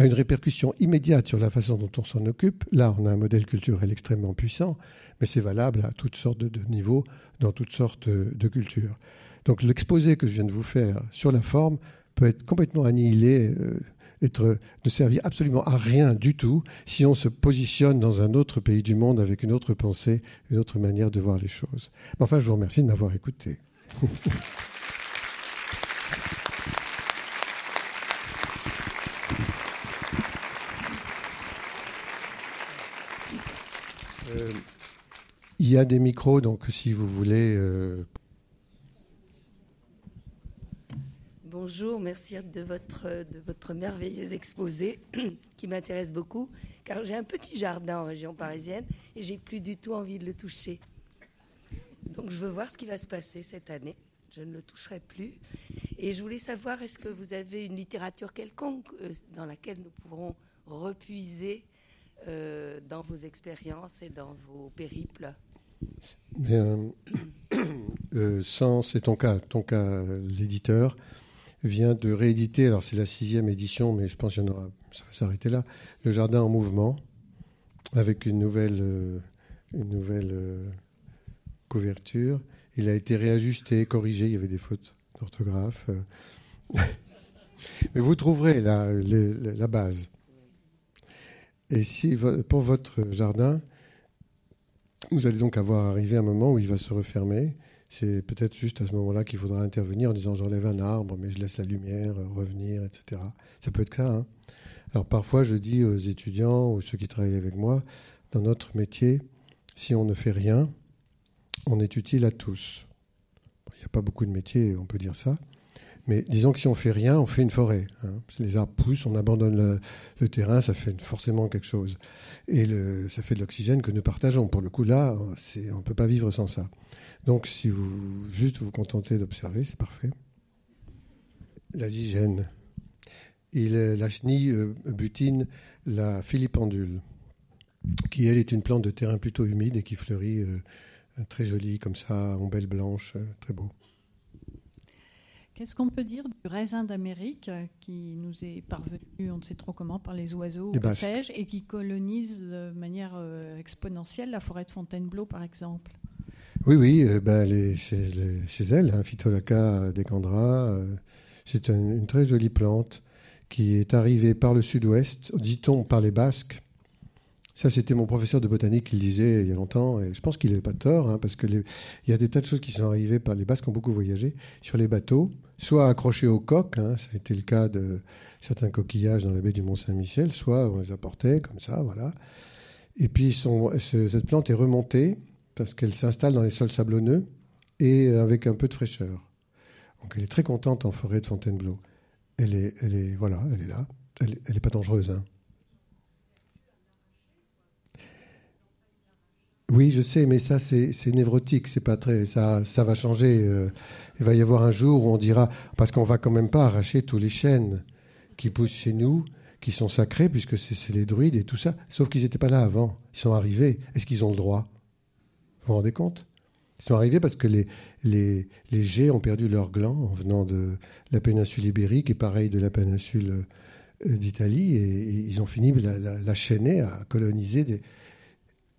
a une répercussion immédiate sur la façon dont on s'en occupe. Là, on a un modèle culturel extrêmement puissant, mais c'est valable à toutes sortes de niveaux, dans toutes sortes de cultures. Donc l'exposé que je viens de vous faire sur la forme peut être complètement annihilé, euh, être, ne servir absolument à rien du tout si on se positionne dans un autre pays du monde avec une autre pensée, une autre manière de voir les choses. Enfin, je vous remercie de m'avoir écouté. il y a des micros, donc si vous voulez euh, Bonjour, merci de votre, de votre merveilleux exposé qui m'intéresse beaucoup, car j'ai un petit jardin en région parisienne et j'ai plus du tout envie de le toucher. Donc je veux voir ce qui va se passer cette année. Je ne le toucherai plus. Et je voulais savoir, est-ce que vous avez une littérature quelconque euh, dans laquelle nous pourrons repuiser euh, dans vos expériences et dans vos périples? Bien, euh, sans, c'est ton cas, l'éditeur vient de rééditer, alors c'est la sixième édition, mais je pense qu'il y en aura, ça va s'arrêter là, Le Jardin en mouvement, avec une nouvelle, une nouvelle couverture. Il a été réajusté, corrigé, il y avait des fautes d'orthographe. Mais vous trouverez la, la, base. Et si pour votre jardin, vous allez donc avoir arrivé un moment où il va se refermer. C'est peut-être juste à ce moment-là qu'il faudra intervenir en disant j'enlève un arbre, mais je laisse la lumière revenir, etc. Ça peut être ça. Hein. Alors parfois, je dis aux étudiants ou ceux qui travaillent avec moi, dans notre métier, si on ne fait rien, on est utile à tous. Il n'y a pas beaucoup de métiers, on peut dire ça. Mais disons que si on fait rien, on fait une forêt. Hein. Les arbres poussent, on abandonne le, terrain, ça fait forcément quelque chose. Et ça fait de l'oxygène que nous partageons. Pour le coup, là, on ne peut pas vivre sans ça. Donc, si vous juste vous contentez d'observer, c'est parfait. La zygène. Il, la chenille euh, butine la filipendule, qui, elle, est une plante de terrain plutôt humide et qui fleurit euh, très joli comme ça, en belle blanche, euh, très beau. Qu'est-ce qu'on peut dire du raisin d'Amérique euh, qui nous est parvenu, on ne sait trop comment, par les oiseaux, ou sais et qui colonise de manière euh, exponentielle la forêt de Fontainebleau, par exemple? Oui, oui, ben, chez, chez, elle, hein, Phytolacca decandra, c'est une très jolie plante qui est arrivée par le sud-ouest, dit-on par les Basques, ça, c'était mon professeur de botanique qui le disait il y a longtemps, et je pense qu'il n'avait pas tort, hein, parce qu'il y a des tas de choses qui sont arrivées par les Basques qui ont beaucoup voyagé sur les bateaux, soit accrochés aux coques, hein, ça a été le cas de certains coquillages dans la baie du Mont-Saint-Michel, soit on les apportait comme ça, voilà. Et puis cette plante est remontée parce qu'elle s'installe dans les sols sablonneux et avec un peu de fraîcheur. Donc elle est très contente en forêt de Fontainebleau. Elle est, elle est, voilà, elle est là. Elle n'est pas dangereuse. Hein. Oui, je sais, mais ça, c'est névrotique. C'est pas très. Ça, ça va changer. Euh, il va y avoir un jour où on dira, parce qu'on va quand même pas arracher tous les chênes qui poussent chez nous, qui sont sacrés, puisque c'est les druides et tout ça. Sauf qu'ils n'étaient pas là avant. Ils sont arrivés. Est-ce qu'ils ont le droit? Vous vous rendez compte? Ils sont arrivés parce que les, les, les ont perdu leur gland en venant de la péninsule ibérique et pareil de la péninsule euh, d'Italie. Et, ils ont fini la, la, la chaîner à coloniser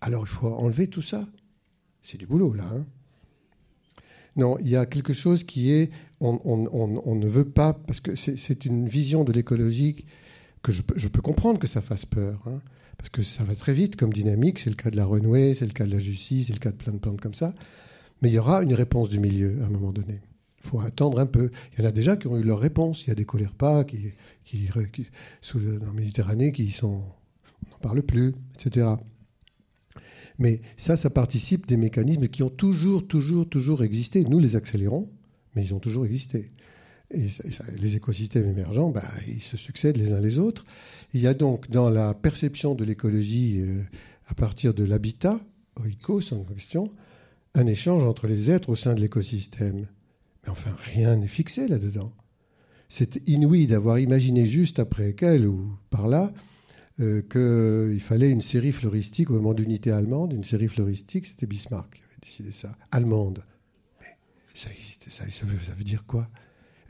alors il faut enlever tout ça. C'est du boulot là. Hein. Non, il y a quelque chose qui est, on, ne veut pas, parce que c'est une vision de l'écologie que je, peux comprendre que ça fasse peur, hein, parce que ça va très vite comme dynamique, c'est le cas de la renouée, c'est le cas de la justice, c'est le cas de plein de plantes comme ça, mais il y aura une réponse du milieu à un moment donné. Il faut attendre un peu. Il y en a déjà qui ont eu leur réponse. Il y a des colères qui, qui, qui sous, en Méditerranée qui sont, on n'en parle plus, etc. Mais ça, ça participe des mécanismes qui ont toujours, toujours, toujours existé. Nous les accélérons, mais ils ont toujours existé. Et, les écosystèmes émergents, bah, ils se succèdent les uns les autres. Il y a donc dans la perception de l'écologie euh, à partir de l'habitat, oikos en question, un échange entre les êtres au sein de l'écosystème. Mais enfin, rien n'est fixé là-dedans. C'est inouï d'avoir imaginé juste après quel ou par là euh, qu'il fallait une série floristique au moment d'unité allemande. Une série floristique, c'était Bismarck qui avait décidé ça. Allemande. Mais ça, ça, ça, veut, dire quoi?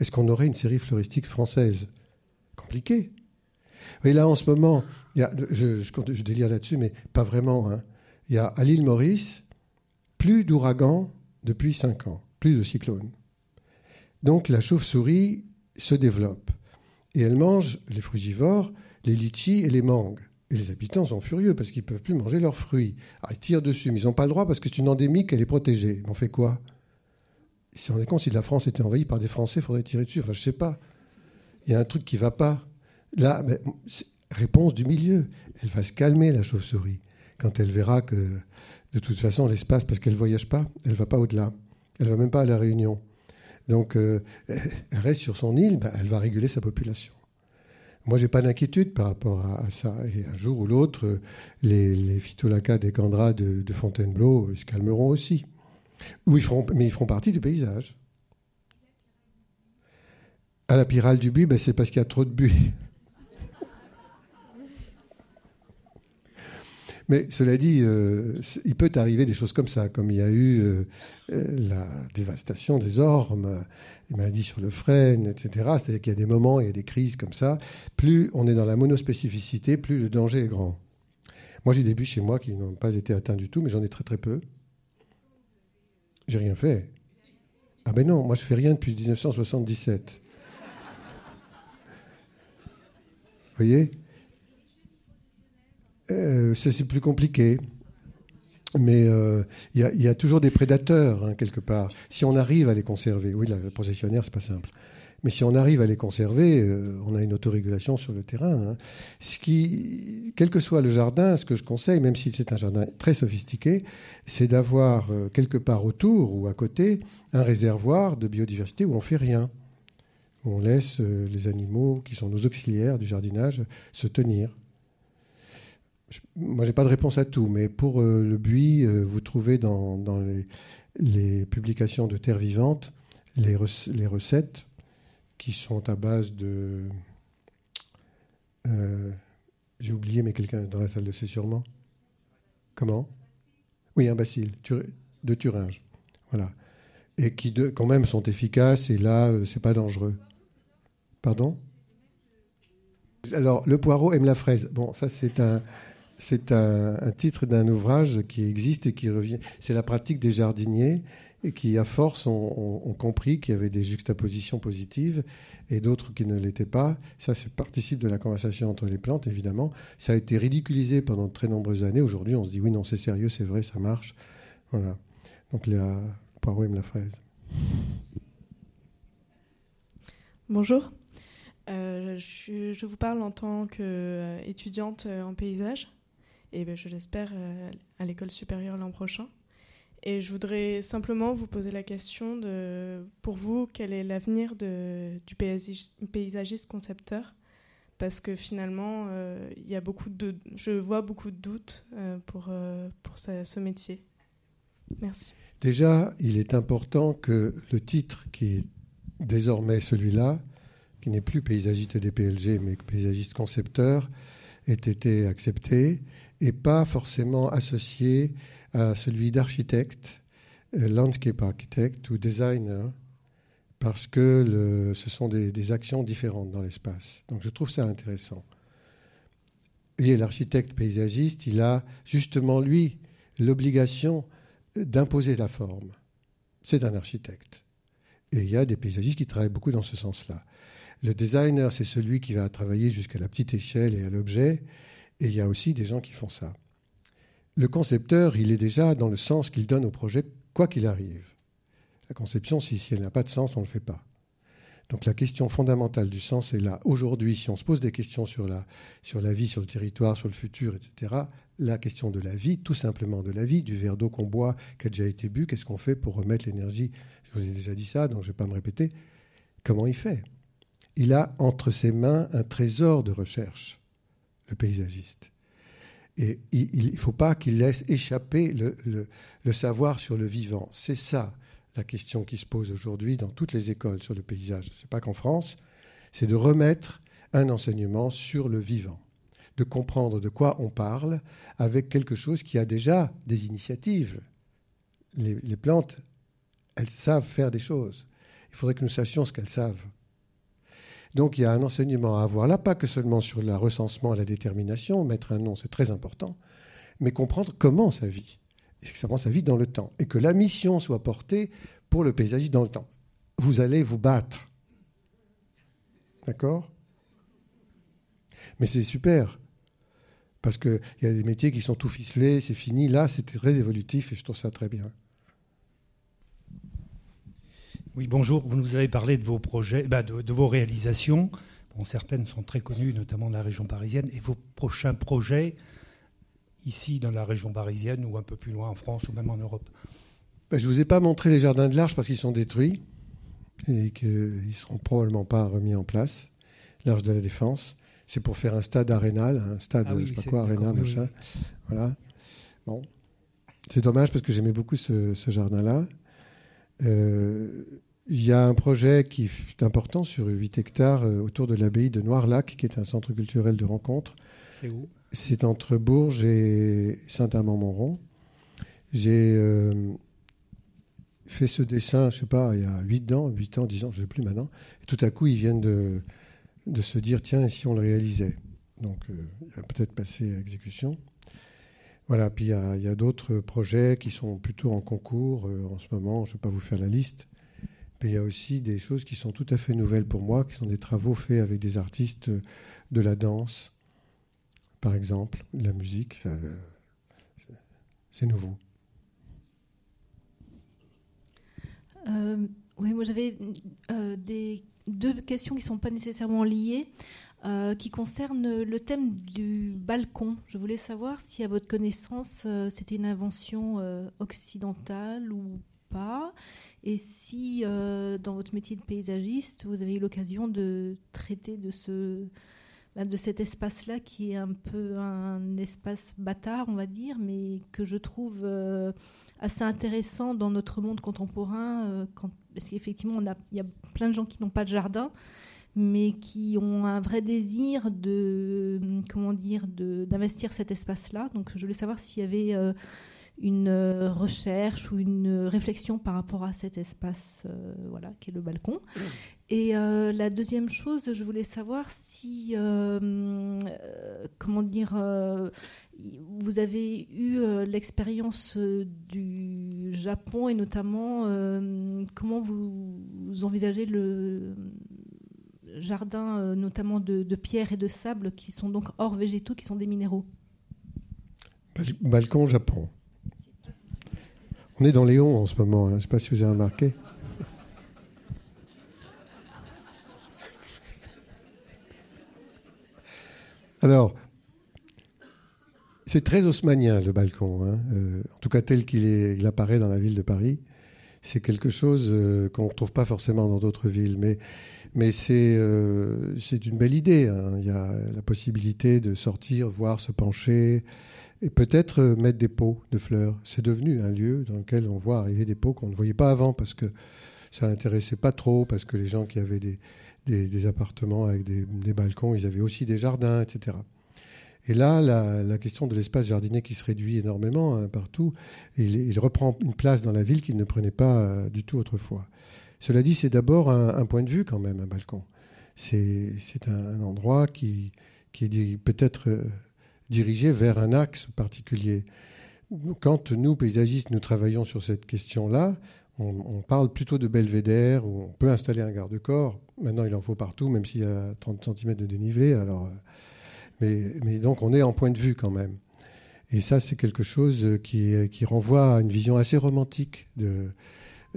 Est-ce qu'on aurait une série floristique française? Compliqué. Oui, là, en ce moment, y a, je, délire là-dessus, mais pas vraiment. Hein. Il y a à l'île Maurice plus d'ouragans depuis cinq ans, plus de cyclones. Donc la chauve-souris se développe. Et elle mange, les frugivores, les litchis et les mangues. Et les habitants sont furieux parce qu'ils ne peuvent plus manger leurs fruits. Alors, ils tirent dessus, mais ils n'ont pas le droit parce que c'est une endémique, elle est protégée. Mais on fait quoi? Si on est compte, si la France était envahie par des Français, il faudrait tirer dessus. Enfin, je sais pas. Il y a un truc qui va pas. Là, ben, réponse du milieu. Elle va se calmer, la chauve-souris, quand elle verra que, de toute façon, l'espace, parce qu'elle ne voyage pas, elle ne va pas au-delà. Elle ne va même pas à la Réunion. Donc, euh, elle reste sur son île, ben, elle va réguler sa population. Moi, j'ai pas d'inquiétude par rapport à, ça. Et un jour ou l'autre, les, phytolacas des Candras de, Fontainebleau se calmeront aussi. Mais ils feront partie du paysage. À la pyrale du buis, ben c'est parce qu'il y a trop de buis. Mais cela dit, euh, il peut arriver des choses comme ça, comme il y a eu euh, euh, la dévastation des ormes, les maladies sur le frêne, etc. C'est-à-dire qu'il y a des moments, il y a des crises comme ça. Plus on est dans la monospécificité, plus le danger est grand. Moi, j'ai des buts chez moi qui n'ont pas été atteints du tout, mais j'en ai très très peu. J'ai rien fait. Ah ben non, moi je fais rien depuis 1977. Vous voyez? Euh, c'est plus compliqué. Mais euh, il y, a toujours des prédateurs, hein, quelque part. Si on arrive à les conserver, oui, la processionnaire, c'est pas simple. Mais si on arrive à les conserver, euh, on a une autorégulation sur le terrain. Hein. Ce qui, quel que soit le jardin, ce que je conseille, même si c'est un jardin très sophistiqué, c'est d'avoir quelque part autour ou à côté un réservoir de biodiversité où on fait rien. Où on laisse les animaux qui sont nos auxiliaires du jardinage se tenir moi, j'ai pas de réponse à tout, mais pour euh, le buis, euh, vous trouvez dans, les, publications de Terre Vivante les, recettes qui sont à base de. Euh, j'ai oublié, mais quelqu'un dans la salle le sait sûrement. Comment? Oui, un bacille de Thuringe. Voilà. Et qui, quand même, sont efficaces, et là, c'est pas dangereux. Pardon? Alors, le poireau aime la fraise. Bon, ça, c'est un, c'est un, titre d'un ouvrage qui existe et qui revient. C'est la pratique des jardiniers et qui, à force, ont, compris qu'il y avait des juxtapositions positives et d'autres qui ne l'étaient pas. Ça, c'est participe de la conversation entre les plantes, évidemment. Ça a été ridiculisé pendant de très nombreuses années. Aujourd'hui, on se dit oui, non, c'est sérieux, c'est vrai, ça marche. Voilà. Donc, le poireau aime la fraise. Bonjour. Euh, je, vous parle en tant qu'étudiante en paysage et ben, je l'espère euh, à l'école supérieure l'an prochain. Et je voudrais simplement vous poser la question de, pour vous, quel est l'avenir du paysagiste concepteur? Parce que finalement, euh, y a beaucoup de, je vois beaucoup de doutes euh, pour, pour ce métier. Merci. Déjà, il est important que le titre qui est désormais celui-là, qui n'est plus paysagiste des PLG, mais paysagiste concepteur, ait été accepté et pas forcément associé à celui d'architecte, euh, landscape architect ou designer, parce que ce sont des, actions différentes dans l'espace. Donc je trouve ça intéressant. Et l'architecte paysagiste, il a justement, lui, l'obligation d'imposer la forme. C'est un architecte. Et il y a des paysagistes qui travaillent beaucoup dans ce sens-là. Le designer, c'est celui qui va travailler jusqu'à la petite échelle et à l'objet, et il y a aussi des gens qui font ça. Le concepteur, il est déjà dans le sens qu'il donne au projet, quoi qu'il arrive. La conception, si, elle n'a pas de sens, on ne le fait pas. Donc la question fondamentale du sens est là. Aujourd'hui, si on se pose des questions sur la, sur la vie, sur le territoire, sur le futur, etc., la question de la vie, tout simplement de la vie, du verre d'eau qu'on boit, qui a déjà été bu, qu'est-ce qu'on fait pour remettre l'énergie? Je vous ai déjà dit ça, donc je ne vais pas me répéter. Comment il fait? Il a entre ses mains un trésor de recherche le paysagiste. Et il ne faut pas qu'il laisse échapper le, savoir sur le vivant. C'est ça la question qui se pose aujourd'hui dans toutes les écoles sur le paysage. Ce n'est pas qu'en France, c'est de remettre un enseignement sur le vivant, de comprendre de quoi on parle avec quelque chose qui a déjà des initiatives. Les, les plantes, elles savent faire des choses. Il faudrait que nous sachions ce qu'elles savent. Donc il y a un enseignement à avoir là, pas que seulement sur le recensement, la détermination, mettre un nom, c'est très important, mais comprendre comment ça vit, et comment ça vit dans le temps, et que la mission soit portée pour le paysagiste dans le temps. Vous allez vous battre. D'accord? Mais c'est super. Parce qu'il y a des métiers qui sont tout ficelés, c'est fini. Là, c'était très évolutif et je trouve ça très bien. Oui, bonjour. Vous nous avez parlé de vos projets, bah, de, vos réalisations. Bon, certaines sont très connues, notamment dans la région parisienne. Et vos prochains projets, ici dans la région parisienne ou un peu plus loin en France ou même en Europe bah, Je ne vous ai pas montré les jardins de l'Arche parce qu'ils sont détruits et qu'ils ne seront probablement pas remis en place. L'Arche de la Défense, c'est pour faire un stade arénal, un stade, ah je ne sais pas quoi, arénal, machin. Voilà. Bon. c'est dommage parce que j'aimais beaucoup ce, jardin-là. Euh, il y a un projet qui est important sur 8 hectares euh, autour de l'abbaye de Noirlac, qui est un centre culturel de rencontre. C'est où? C'est entre Bourges et Saint-Amand-Montrond. J'ai fait ce dessin, je sais pas, il y a 8 ans, 8 ans, 10 ans, je ne sais plus maintenant. Et tout à coup, ils viennent de, de se dire, tiens, et si on le réalisait? Donc, il va peut-être passer à exécution. Voilà, puis il y a, d'autres projets qui sont plutôt en concours euh, en ce moment, je ne vais pas vous faire la liste. Mais il y a aussi des choses qui sont tout à fait nouvelles pour moi, qui sont des travaux faits avec des artistes de la danse, par exemple, la musique, c'est nouveau. Euh, oui, moi j'avais euh, deux questions qui ne sont pas nécessairement liées. Euh, qui concerne le thème du balcon. Je voulais savoir si, à votre connaissance, euh, c'était une invention euh, occidentale ou pas, et si, dans votre métier de paysagiste, vous avez eu l'occasion de traiter de ce bah, de cet espace-là qui est un peu un espace bâtard, on va dire, mais que je trouve assez intéressant dans notre monde contemporain, parce qu'effectivement, il y a plein de gens qui n'ont pas de jardin, mais qui ont un vrai désir de comment dire d'investir cet espace-là. Donc, je voulais savoir s'il y avait euh, une euh, recherche ou une réflexion par rapport à cet espace, euh, voilà, qui est le balcon. Et la deuxième chose, je voulais savoir si, comment dire, vous avez eu l'expérience du Japon et notamment comment vous envisagez le jardins euh, notamment de, pierre et de sable qui sont donc hors végétaux, qui sont des minéraux. Balcon Japon. On est dans Léon en ce moment, hein. je ne sais pas si vous avez remarqué. Alors, c'est très haussmanien le balcon, hein. euh, en tout cas tel qu'il apparaît dans la ville de Paris. C'est quelque chose euh, qu'on ne retrouve pas forcément dans d'autres villes, mais mais euh, c'est une belle idée. Hein. Il y a la possibilité de sortir, voir, se pencher et peut-être euh, mettre des pots de fleurs. C'est devenu un lieu dans lequel on voit arriver des pots qu'on ne voyait pas avant parce que ça n'intéressait pas trop, parce que les gens qui avaient des, des, appartements avec des, des, balcons, ils avaient aussi des jardins, etc. Et là, la, la question de l'espace jardinier qui se réduit énormément hein, partout, il, il, reprend une place dans la ville qu'il ne prenait pas euh, du tout autrefois. Cela dit, c'est d'abord un, point de vue quand même, un balcon. C'est un, endroit qui, peut-être euh, dirigé vers un axe particulier. Quand nous, paysagistes, nous travaillons sur cette question-là, on, parle plutôt de belvédère, où on peut installer un garde-corps. Maintenant, il en faut partout, même s'il y a 30 cm de dénivelé. Alors, euh, mais, donc, on est en point de vue quand même. Et ça, c'est quelque chose qui, qui renvoie à une vision assez romantique de,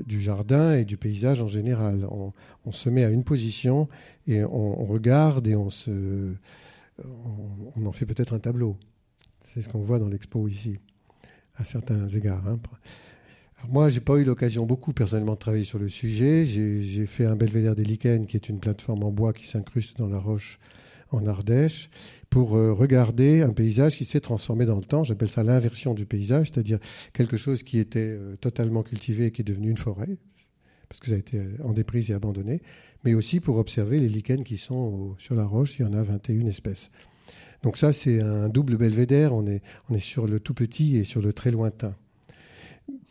du jardin et du paysage en général. On, se met à une position et on, regarde et on, se, on, en fait peut-être un tableau. C'est ce qu'on voit dans l'expo ici, à certains égards. Hein. Alors moi, j'ai pas eu l'occasion beaucoup personnellement de travailler sur le sujet. J'ai fait un belvédère des lichens, qui est une plateforme en bois qui s'incruste dans la roche en Ardèche pour euh, regarder un paysage qui s'est transformé dans le temps. J'appelle ça l'inversion du paysage, c'est-à-dire quelque chose qui était euh, totalement cultivé et qui est devenu une forêt, parce que ça a été euh, en déprise et abandonné, mais aussi pour observer les lichens qui sont sur la roche. Il y en a 21 espèces. Donc ça, c'est un double belvédère. On est, sur le tout petit et sur le très lointain.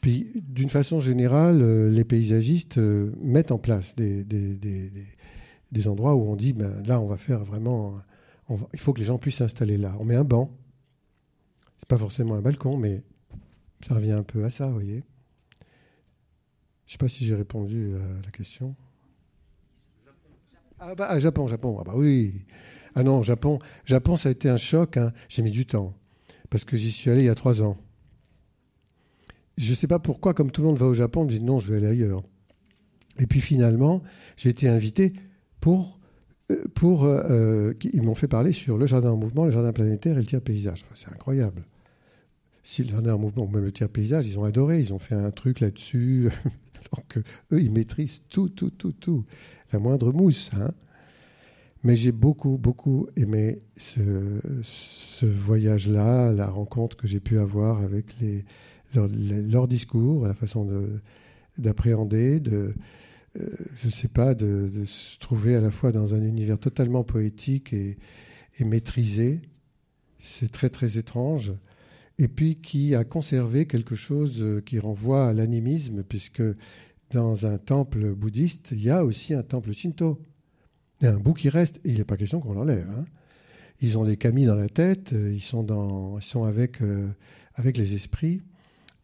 Puis, d'une façon générale, les paysagistes mettent en place des, des endroits où on dit, ben, là, on va faire vraiment... il faut que les gens puissent s'installer là. On met un banc. C'est pas forcément un balcon, mais ça revient un peu à ça, vous voyez. Je sais pas si j'ai répondu à la question. Ah bah, Japon, Japon. Ah bah oui. Ah non, Japon, Japon, ça a été un choc. Hein. J'ai mis du temps parce que j'y suis allé il y a trois ans. Je ne sais pas pourquoi, comme tout le monde va au Japon, on me dit non, je vais aller ailleurs. Et puis finalement, j'ai été invité pour, euh, pour euh, euh, ils m'ont fait parler sur le jardin en mouvement, le jardin planétaire et le tiers paysage. c'est incroyable. Si le jardin en mouvement, même le tiers paysage, ils ont adoré, ils ont fait un truc là-dessus, alors que eux, ils maîtrisent tout, tout, tout, tout, la moindre mousse. Hein. Mais j'ai beaucoup, beaucoup aimé ce, voyage-là, la rencontre que j'ai pu avoir avec les, leur, discours, la façon d'appréhender, de, euh, je ne sais pas, de, se trouver à la fois dans un univers totalement poétique et, maîtrisé. C'est très très étrange. Et puis qui a conservé quelque chose qui renvoie à l'animisme, puisque dans un temple bouddhiste, il y a aussi un temple shinto. Il y a un bout qui reste, et il n'est pas question qu'on l'enlève. Hein. Ils ont les kami dans la tête, ils sont, dans, ils sont euh, avec les esprits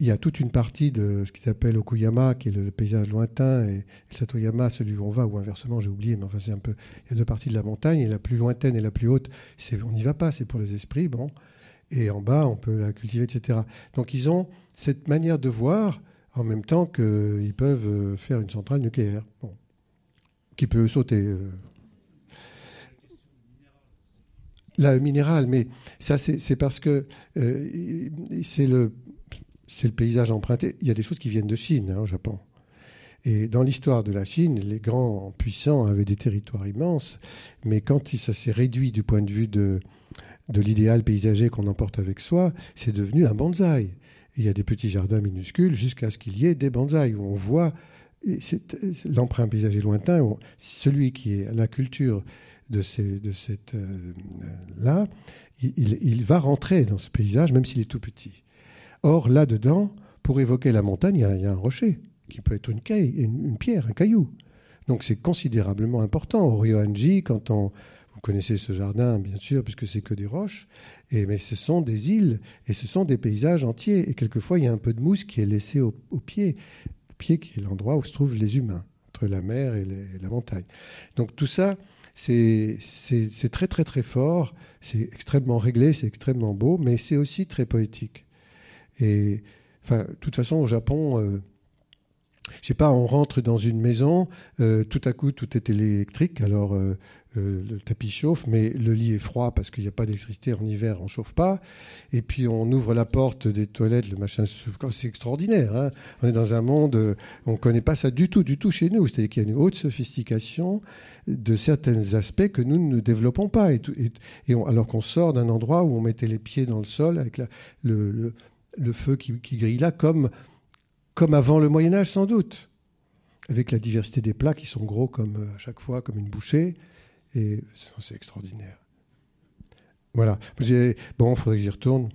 il y a toute une partie de ce qui s'appelle Okuyama, qui est le paysage lointain, et le Satoyama, celui où on va, ou inversement, j'ai oublié, mais enfin c'est un peu. Il y a deux parties de la montagne, et la plus lointaine et la plus haute, on n'y va pas, c'est pour les esprits, bon. Et en bas, on peut la cultiver, etc. Donc ils ont cette manière de voir en même temps qu'ils peuvent euh, faire une centrale nucléaire, bon, qui peut sauter. Euh. La minérale, mais ça c'est parce que euh, c'est le c'est le paysage emprunté. Il y a des choses qui viennent de Chine, hein, au Japon. Et dans l'histoire de la Chine, les grands puissants avaient des territoires immenses, mais quand ça s'est réduit du point de vue de, de l'idéal paysager qu'on emporte avec soi, c'est devenu un bonsaï. il y a des petits jardins minuscules jusqu'à ce qu'il y ait des bonsaïs où on voit l'emprunt paysager lointain, celui qui est à la culture de, ces, de cette euh, là, il, il, va rentrer dans ce paysage, même s'il est tout petit. Or, là-dedans, pour évoquer la montagne, il y, a un rocher, qui peut être une, caille, une, pierre, un caillou. Donc c'est considérablement important. Au Ryoanji, quand on, vous connaissez ce jardin, bien sûr, puisque c'est que des roches, et, mais ce sont des îles et ce sont des paysages entiers. Et quelquefois, il y a un peu de mousse qui est laissée au, pied, le pied qui est l'endroit où se trouvent les humains, entre la mer et, la montagne. Donc tout ça, c'est très très très fort, c'est extrêmement réglé, c'est extrêmement beau, mais c'est aussi très poétique. Et enfin, de toute façon, au Japon, euh, je sais pas, on rentre dans une maison, euh, tout à coup, tout est électrique. Alors, euh, le tapis chauffe, mais le lit est froid parce qu'il n'y a pas d'électricité en hiver, on chauffe pas. Et puis, on ouvre la porte des toilettes, le machin, c'est extraordinaire. Hein. on est dans un monde, on connaît pas ça du tout, du tout chez nous. C'est-à-dire qu'il y a une haute sophistication de certains aspects que nous ne développons pas. Et, alors qu'on sort d'un endroit où on mettait les pieds dans le sol avec le feu qui, grille là, comme, comme avant le Moyen Âge sans doute, avec la diversité des plats qui sont gros comme euh, à chaque fois, comme une bouchée, et c'est extraordinaire. Voilà. Bon, il faudrait que j'y retourne.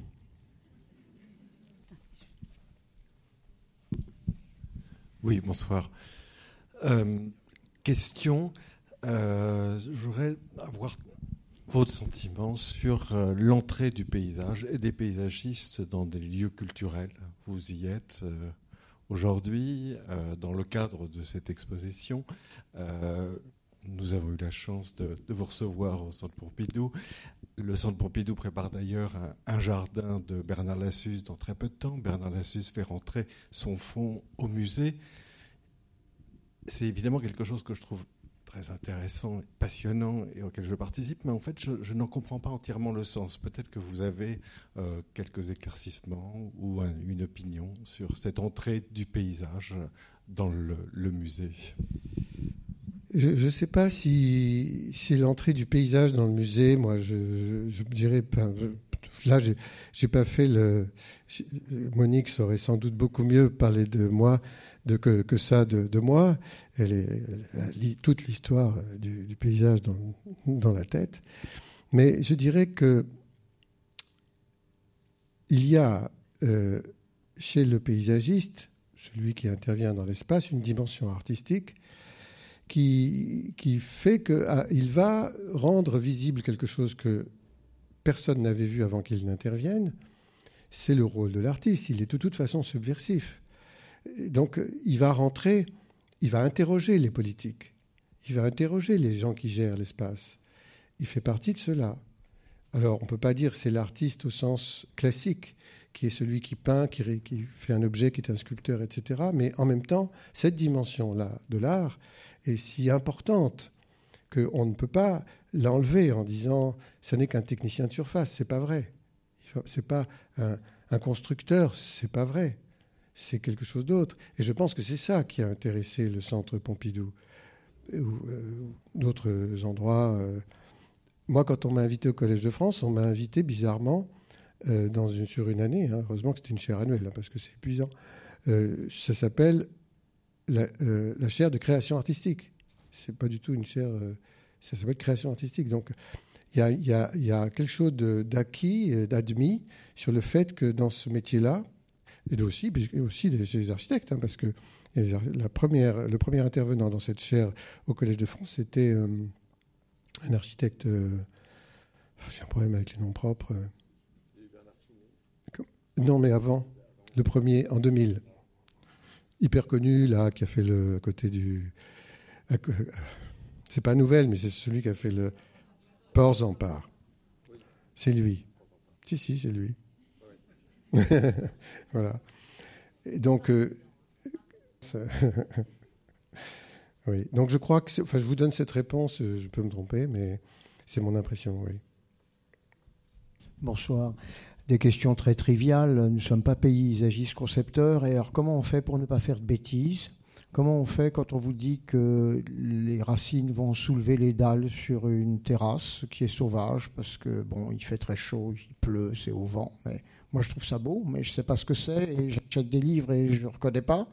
Oui, bonsoir. Euh, question, euh, j'aurais avoir votre sentiment sur euh, l'entrée du paysage et des paysagistes dans des lieux culturels. Vous y êtes euh, aujourd'hui euh, dans le cadre de cette exposition. nous avons eu la chance de, vous recevoir au Centre Pompidou. Le Centre Pompidou prépare d'ailleurs un, jardin de Bernard Lassus dans très peu de temps. Bernard Lassus fait rentrer son fonds au musée. C'est évidemment quelque chose que je trouve très intéressant, passionnant et auquel je participe, mais en fait, je, n'en comprends pas entièrement le sens. Peut-être que vous avez euh, quelques éclaircissements ou une opinion sur cette entrée du paysage dans le, musée. Je ne sais pas si, l'entrée du paysage dans le musée, moi, je, je, dirais, là, j'ai, j'ai pas fait le. Monique saurait sans doute beaucoup mieux parler de moi de, que, ça de, moi. Elle, lit toute l'histoire du, paysage dans, dans, la tête. Mais je dirais que il y a euh, chez le paysagiste, celui qui intervient dans l'espace, une dimension artistique qui, fait qu'il ah, va rendre visible quelque chose que personne n'avait vu avant qu'il n'intervienne, c'est le rôle de l'artiste. Il est de toute façon subversif. Donc il va rentrer, il va interroger les politiques, il va interroger les gens qui gèrent l'espace. Il fait partie de cela. Alors on ne peut pas dire c'est l'artiste au sens classique, qui est celui qui peint, qui, fait un objet, qui est un sculpteur, etc. Mais en même temps, cette dimension-là de l'art est si importante qu'on ne peut pas l'enlever en disant ce n'est qu'un technicien de surface. C'est pas vrai. C'est pas un, un constructeur. C'est pas vrai. C'est quelque chose d'autre. Et je pense que c'est ça qui a intéressé le Centre Pompidou ou euh, d'autres endroits. Euh. Moi, quand on m'a invité au Collège de France, on m'a invité bizarrement sur une année. Hein. Heureusement que c'était une chaire annuelle, hein, parce que c'est épuisant. ça s'appelle la, chaire de création artistique. C'est pas du tout une chaire. ça s'appelle création artistique. Donc, il y, a, quelque chose d'acquis, d'admis sur le fait que dans ce métier-là, et aussi, aussi des, architectes, hein, parce que la première, le premier intervenant dans cette chaire au Collège de France, c'était euh, un architecte. Euh, j'ai un problème avec les noms propres. Non, mais avant, le premier, en 2000. Hyper connu, là, qui a fait le côté du. C'est pas nouvelle, mais c'est celui qui a fait le Port Zampar. C'est lui. Si, si, c'est lui. voilà. Donc, euh, oui. Donc je crois que, enfin, je vous donne cette réponse. Euh, je peux me tromper, mais c'est mon impression, oui. Bonsoir. Des questions très triviales. Nous ne sommes pas paysagistes concepteurs. Et alors, comment on fait pour ne pas faire de bêtises? Comment on fait quand on vous dit que les racines vont soulever les dalles sur une terrasse qui est sauvage parce que bon, il fait très chaud, il pleut, c'est au vent. Mais moi, je trouve ça beau, mais je ne sais pas ce que c'est et j'achète des livres et je ne reconnais pas.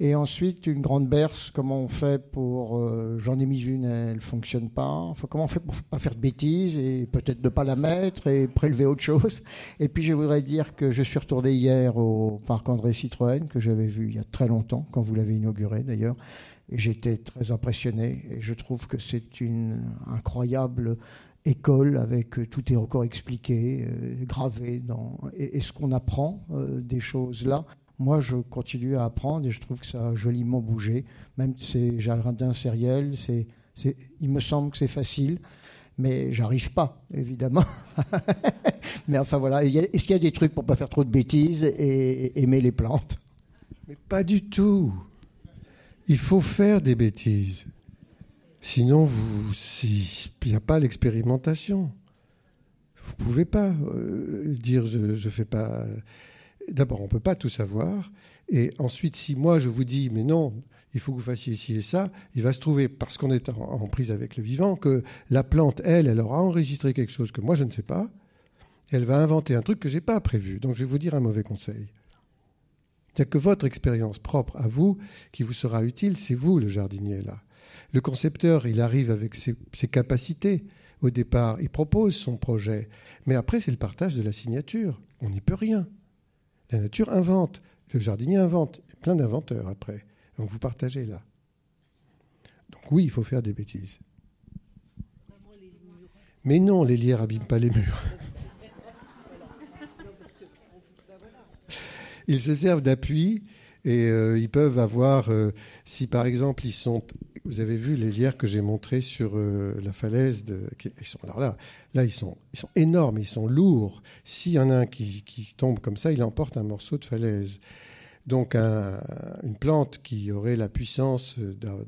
Et ensuite, une grande berce, comment on fait pour... Euh, j'en ai mis une, elle ne fonctionne pas. Comment on fait pour ne pas faire de bêtises et peut-être ne pas la mettre et prélever autre chose Et puis, je voudrais dire que je suis retourné hier au parc André Citroën, que j'avais vu il y a très longtemps, quand vous l'avez inauguré d'ailleurs. J'étais très impressionné. Et je trouve que c'est une incroyable école avec tout est encore expliqué, euh, gravé dans. Et, ce qu'on apprend euh, des choses là moi, je continue à apprendre et je trouve que ça a joliment bougé. Même ces jardins sériels, c'est, il me semble que c'est facile, mais j'arrive pas, évidemment. mais enfin voilà, est-ce qu'il y a des trucs pour pas faire trop de bêtises et, aimer les plantes? Mais pas du tout. Il faut faire des bêtises. Sinon, il n'y a pas l'expérimentation. Vous pouvez pas euh, dire je ne fais pas d'abord, on ne peut pas tout savoir. Et ensuite, si moi je vous dis, mais non, il faut que vous fassiez ci et ça, il va se trouver, parce qu'on est en, prise avec le vivant, que la plante, elle, elle aura enregistré quelque chose que moi je ne sais pas. elle va inventer un truc que je n'ai pas prévu. Donc je vais vous dire un mauvais conseil. C'est-à-dire que votre expérience propre à vous, qui vous sera utile, c'est vous le jardinier là. Le concepteur, il arrive avec ses, ses capacités. Au départ, il propose son projet. Mais après, c'est le partage de la signature. On n'y peut rien. La nature invente, le jardinier invente, plein d'inventeurs après. Donc vous partagez là. Donc oui, il faut faire des bêtises. Mais non, les lierres n'abîment pas les murs. Ils se servent d'appui et euh, ils peuvent avoir, euh, si par exemple ils sont, vous avez vu les lierres que j'ai montrés sur euh, la falaise, ils sont, alors là, là ils sont, ils sont énormes, ils sont lourds. S'il y en a un qui, qui, tombe comme ça, il emporte un morceau de falaise. Donc une plante qui aurait la puissance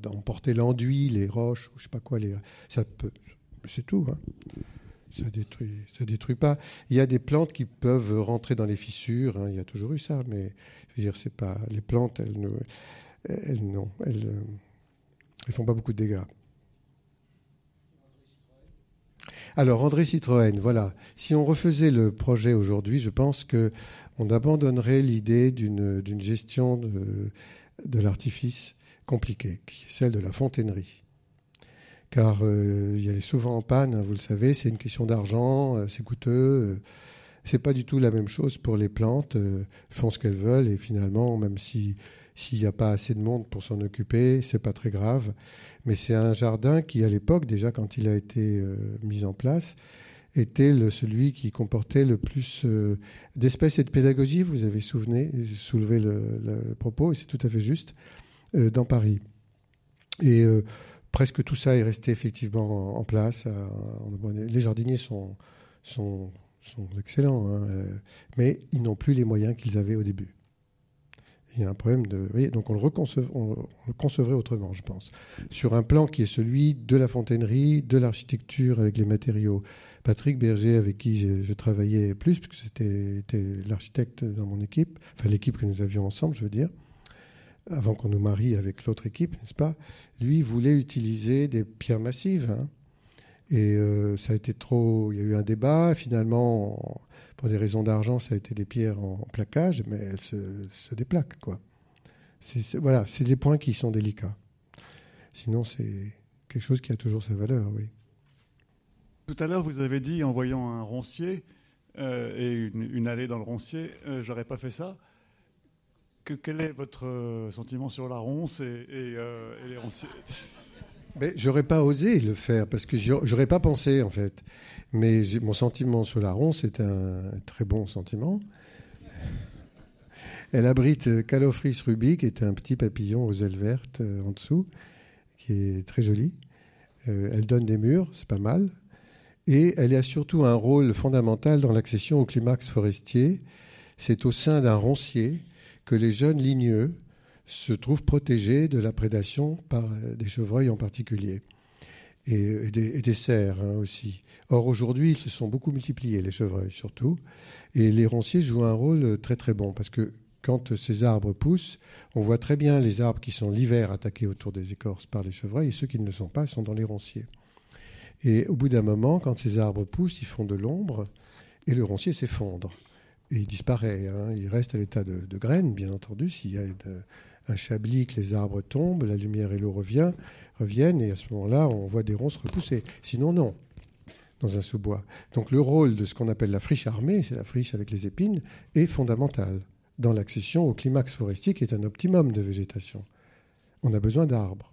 d'emporter l'enduit, les roches, je sais pas quoi, les, ça peut, c'est tout. Hein ça détruit, ça détruit pas. Il y a des plantes qui peuvent rentrer dans les fissures. Hein, il y a toujours eu ça, mais c'est pas les plantes. Elles, ne, elles non, elles, elles font pas beaucoup de dégâts. Alors André Citroën, voilà. Si on refaisait le projet aujourd'hui, je pense que on abandonnerait l'idée d'une gestion de, de l'artifice compliquée, qui est celle de la fontainerie car euh, il y a souvent en panne, hein, vous le savez, c'est une question d'argent, euh, c'est coûteux. Euh, c'est pas du tout la même chose pour les plantes. elles font ce qu'elles veulent et finalement, même si s'il n'y a pas assez de monde pour s'en occuper, c'est pas très grave. Mais c'est un jardin qui, à l'époque, déjà quand il a été mis en place, était le, celui qui comportait le plus d'espèces et de pédagogie. Vous avez soulevé le, propos, et c'est tout à fait juste, dans Paris. Et presque tout ça est resté effectivement en place. Euh, les jardiniers sont, sont, sont excellents, hein, euh, mais ils n'ont plus les moyens qu'ils avaient au début. Il y a un problème de. donc on le, concevrait autrement, je pense, sur un plan qui est celui de la fontainerie, de l'architecture avec les matériaux. Patrick Berger, avec qui je, travaillais plus, puisque c'était l'architecte dans mon équipe, enfin l'équipe que nous avions ensemble, je veux dire, avant qu'on nous marie avec l'autre équipe, n'est-ce pas? Lui voulait utiliser des pierres massives. Hein. Et euh, ça a été trop. Il y a eu un débat. Finalement, pour des raisons d'argent, ça a été des pierres en plaquage, mais elles se, se déplaquent. Quoi. voilà, c'est des points qui sont délicats. Sinon, c'est quelque chose qui a toujours sa valeur, oui. Tout à l'heure, vous avez dit en voyant un roncier euh, et une, allée dans le roncier, euh, j'aurais pas fait ça. Que, quel est votre sentiment sur la ronce et les ronciers? J'aurais pas osé le faire parce que j'aurais pas pensé en fait. Mais mon sentiment sur la ronce est un très bon sentiment. Elle abrite Calophrys rubis, qui est un petit papillon aux ailes vertes euh, en dessous, qui est très joli. Euh, elle donne des murs, c'est pas mal. Et elle a surtout un rôle fondamental dans l'accession au climax forestier. C'est au sein d'un roncier que les jeunes ligneux se trouvent protégés de la prédation par des chevreuils en particulier. Et, des, cerfs hein, aussi. Or, aujourd'hui, ils se sont beaucoup multipliés, les chevreuils surtout. Et les ronciers jouent un rôle très très bon parce que quand ces arbres poussent, on voit très bien les arbres qui sont l'hiver attaqués autour des écorces par les chevreuils et ceux qui ne le sont pas sont dans les ronciers. Et au bout d'un moment, quand ces arbres poussent, ils font de l'ombre et le roncier s'effondre. Et il disparaît. Hein. Il reste à l'état de, de, graine, bien entendu, s'il y a un chablis, que les arbres tombent, la lumière et l'eau reviennent, reviennent, et à ce moment-là, on voit des ronces repousser. Sinon, non, dans un sous-bois. Donc le rôle de ce qu'on appelle la friche armée, c'est la friche avec les épines, est fondamental dans l'accession au climax forestier qui est un optimum de végétation. On a besoin d'arbres.